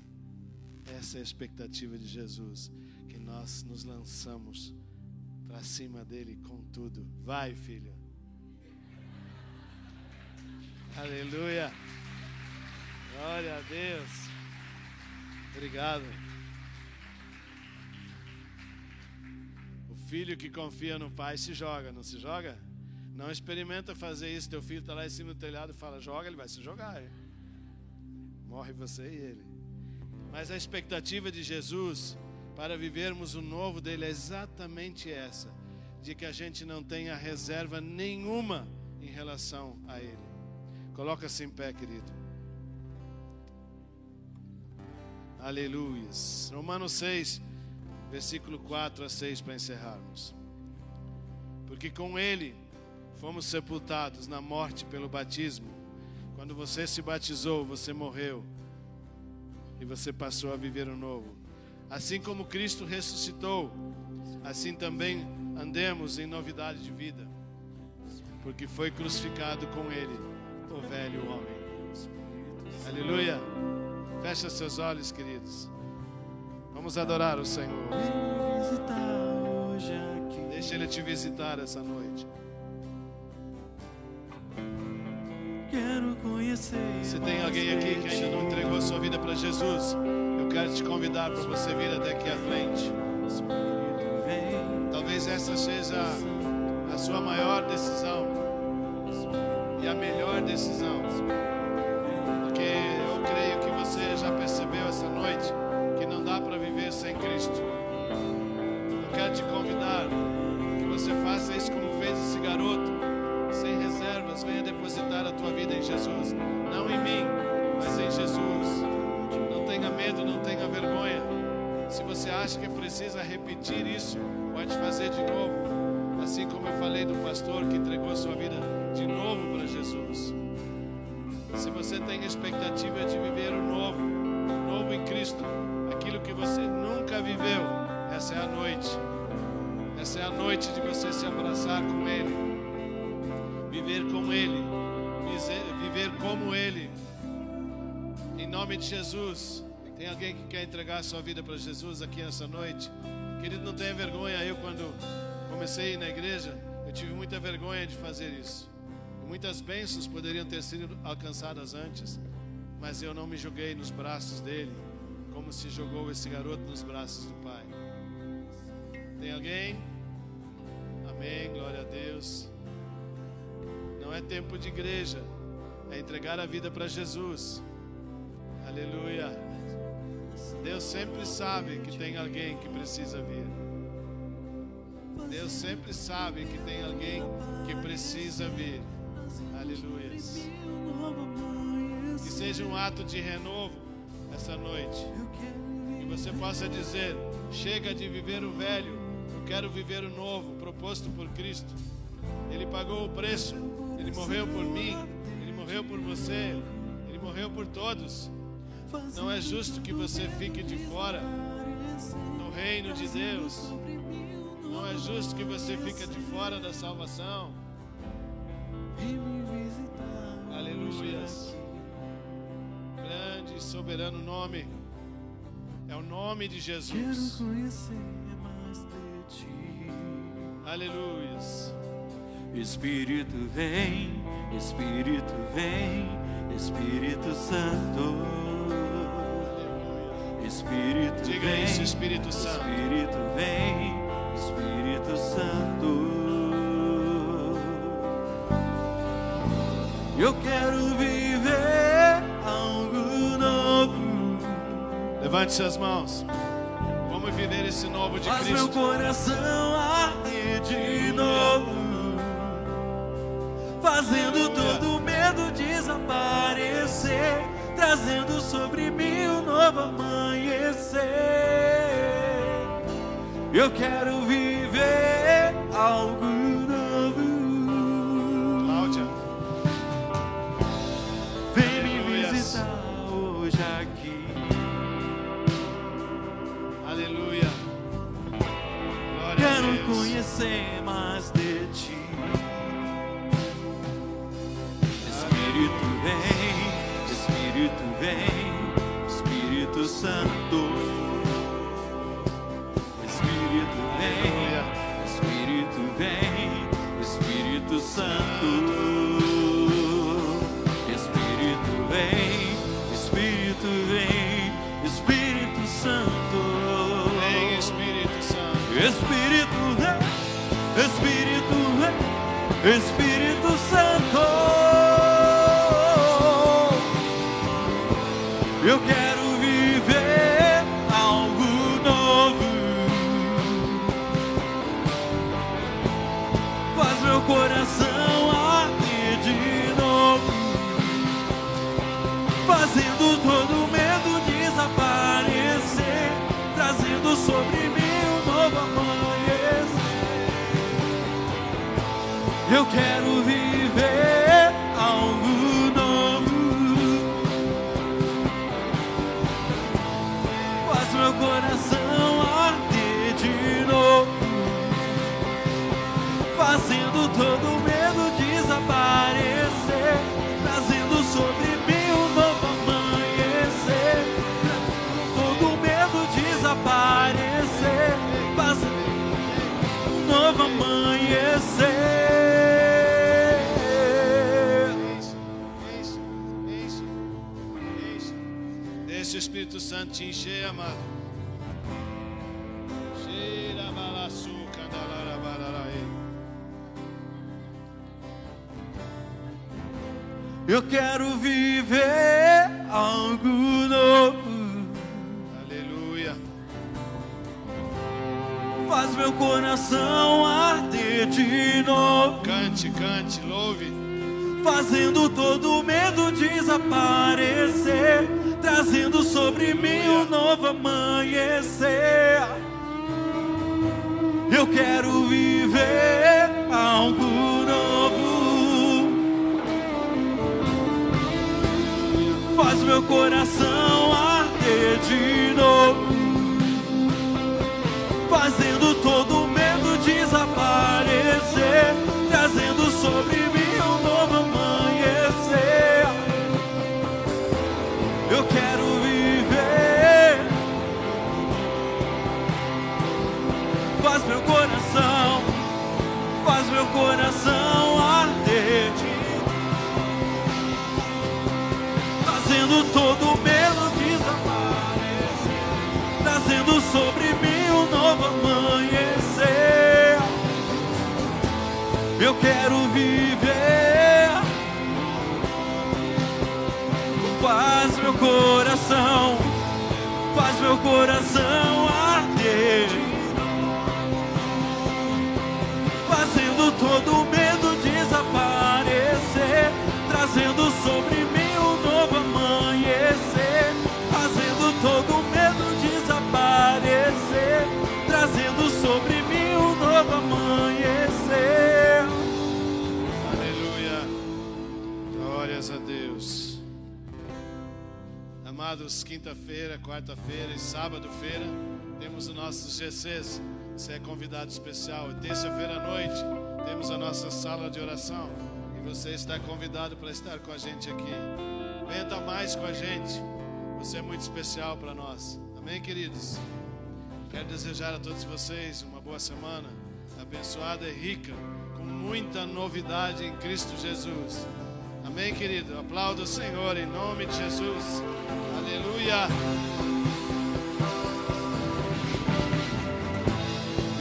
Essa é a expectativa de Jesus. Que nós nos lançamos para cima dele com tudo. Vai, filho. Aleluia. Glória a Deus. Obrigado. Filho que confia no pai se joga, não se joga? Não experimenta fazer isso. Teu filho está lá em cima do telhado e fala: joga, ele vai se jogar. hein? Morre você e ele. Mas a expectativa de Jesus para vivermos o novo dele é exatamente essa: de que a gente não tenha reserva nenhuma em relação a ele. Coloca-se em pé, querido. Aleluias. Romanos 6, versículo 4 a 6 para encerrarmos. Porque com ele fomos sepultados na morte pelo batismo. Quando você se batizou, você morreu e você passou a viver o novo. Assim como Cristo ressuscitou, assim também andemos em novidade de vida, porque foi crucificado com ele o velho homem. Aleluia. Fecha seus olhos, queridos. Vamos adorar o Senhor. Deixa Ele te visitar essa noite. Quero conhecer. Se tem alguém aqui que ainda não entregou a sua vida para Jesus, eu quero te convidar para você vir até aqui à frente. Talvez essa seja a sua maior decisão e a melhor decisão. Você tem expectativa de viver o novo, o novo em Cristo, aquilo que você nunca viveu, essa é a noite. Essa é a noite de você se abraçar com Ele, viver com Ele, viver- como Ele. Em nome de Jesus. Tem alguém que quer entregar a sua vida para Jesus aqui nessa noite? Querido, não tenha vergonha. Eu, quando comecei na igreja, eu tive muita vergonha de fazer isso. Muitas bênçãos poderiam ter sido alcançadas antes, mas eu não me joguei nos braços dele, como se jogou esse garoto nos braços do Pai. Tem alguém? Amém, glória a Deus. Não é tempo de igreja, é entregar a vida para Jesus. Aleluia. Deus sempre sabe que tem alguém que precisa vir. Deus sempre sabe que tem alguém que precisa vir. Aleluia. Que seja um ato de renovo essa noite. Que você possa dizer: chega de viver o velho, eu quero viver o novo, proposto por Cristo. Ele pagou o preço, ele morreu por mim, ele morreu por você, ele morreu por todos. Não é justo que você fique de fora do reino de Deus. Não é justo que você fique de fora da salvação. Aleluias. Grande e soberano nome. É o nome de Quero Jesus. conhecer mais de ti. Aleluias. Espírito vem, Espírito vem, Espírito Santo. Espírito Diga vem, isso, Espírito Santo. Espírito vem, Espírito Santo. Eu quero viver algo novo. Levante suas mãos. Vamos viver esse novo de Faz meu Cristo. coração arder de novo, fazendo todo medo desaparecer, trazendo sobre mim um novo amanhecer. Eu quero viver algo Conhecer mais de ti. Espírito vem, Espírito vem, Espírito Santo. Espírito vem. Espírito vem, Espírito Santo. Espírito vem, Espírito vem, Espírito Santo. Espírito Santo. Espírito Espírito Espírito Santo. Eu quero viver algo novo. Faz meu coração arder de novo, fazendo todo medo Espírito Santo te encher, amado. Cheira. Eu quero viver algo novo. Aleluia. Faz meu coração arder de novo. Cante, cante, louve. fazendo todo medo desaparecer, trazendo sobre mim um novo amanhecer. Eu quero viver algo novo. Faz meu coração arder de novo, fazendo coração arder de Trazendo todo medo desaparecer Trazendo sobre mim um novo amanhecer. Eu quero viver Faz meu coração Faz meu coração arder todo medo desaparecer Trazendo sobre mim um novo amanhecer Fazendo todo medo desaparecer Trazendo sobre mim um novo amanhecer Aleluia. Glórias a Deus. Amados, quinta-feira, quarta-feira e sábado-feira temos os nossos GCs. Você é convidado especial. Terça-feira à noite temos a nossa sala de oração. E você está convidado para estar com a gente aqui. Venha estar mais com a gente. Você é muito especial para nós. Amém, queridos? Quero desejar a todos vocês uma boa semana, abençoada e rica, com muita novidade em Cristo Jesus. Amém, querido? Aplauda o Senhor em nome de Jesus. Aleluia.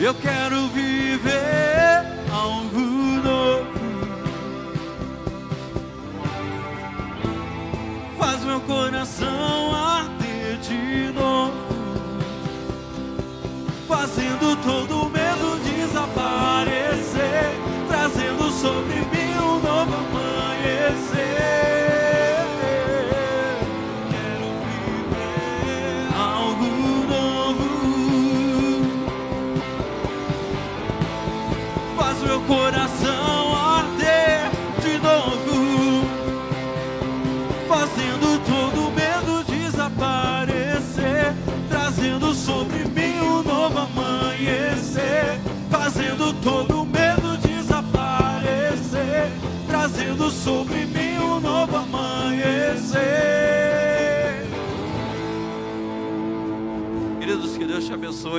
Eu quero viver algo novo. Faz meu coração arder de novo. Fazendo todo amanhecer. Queridos, que Deus te abençoe.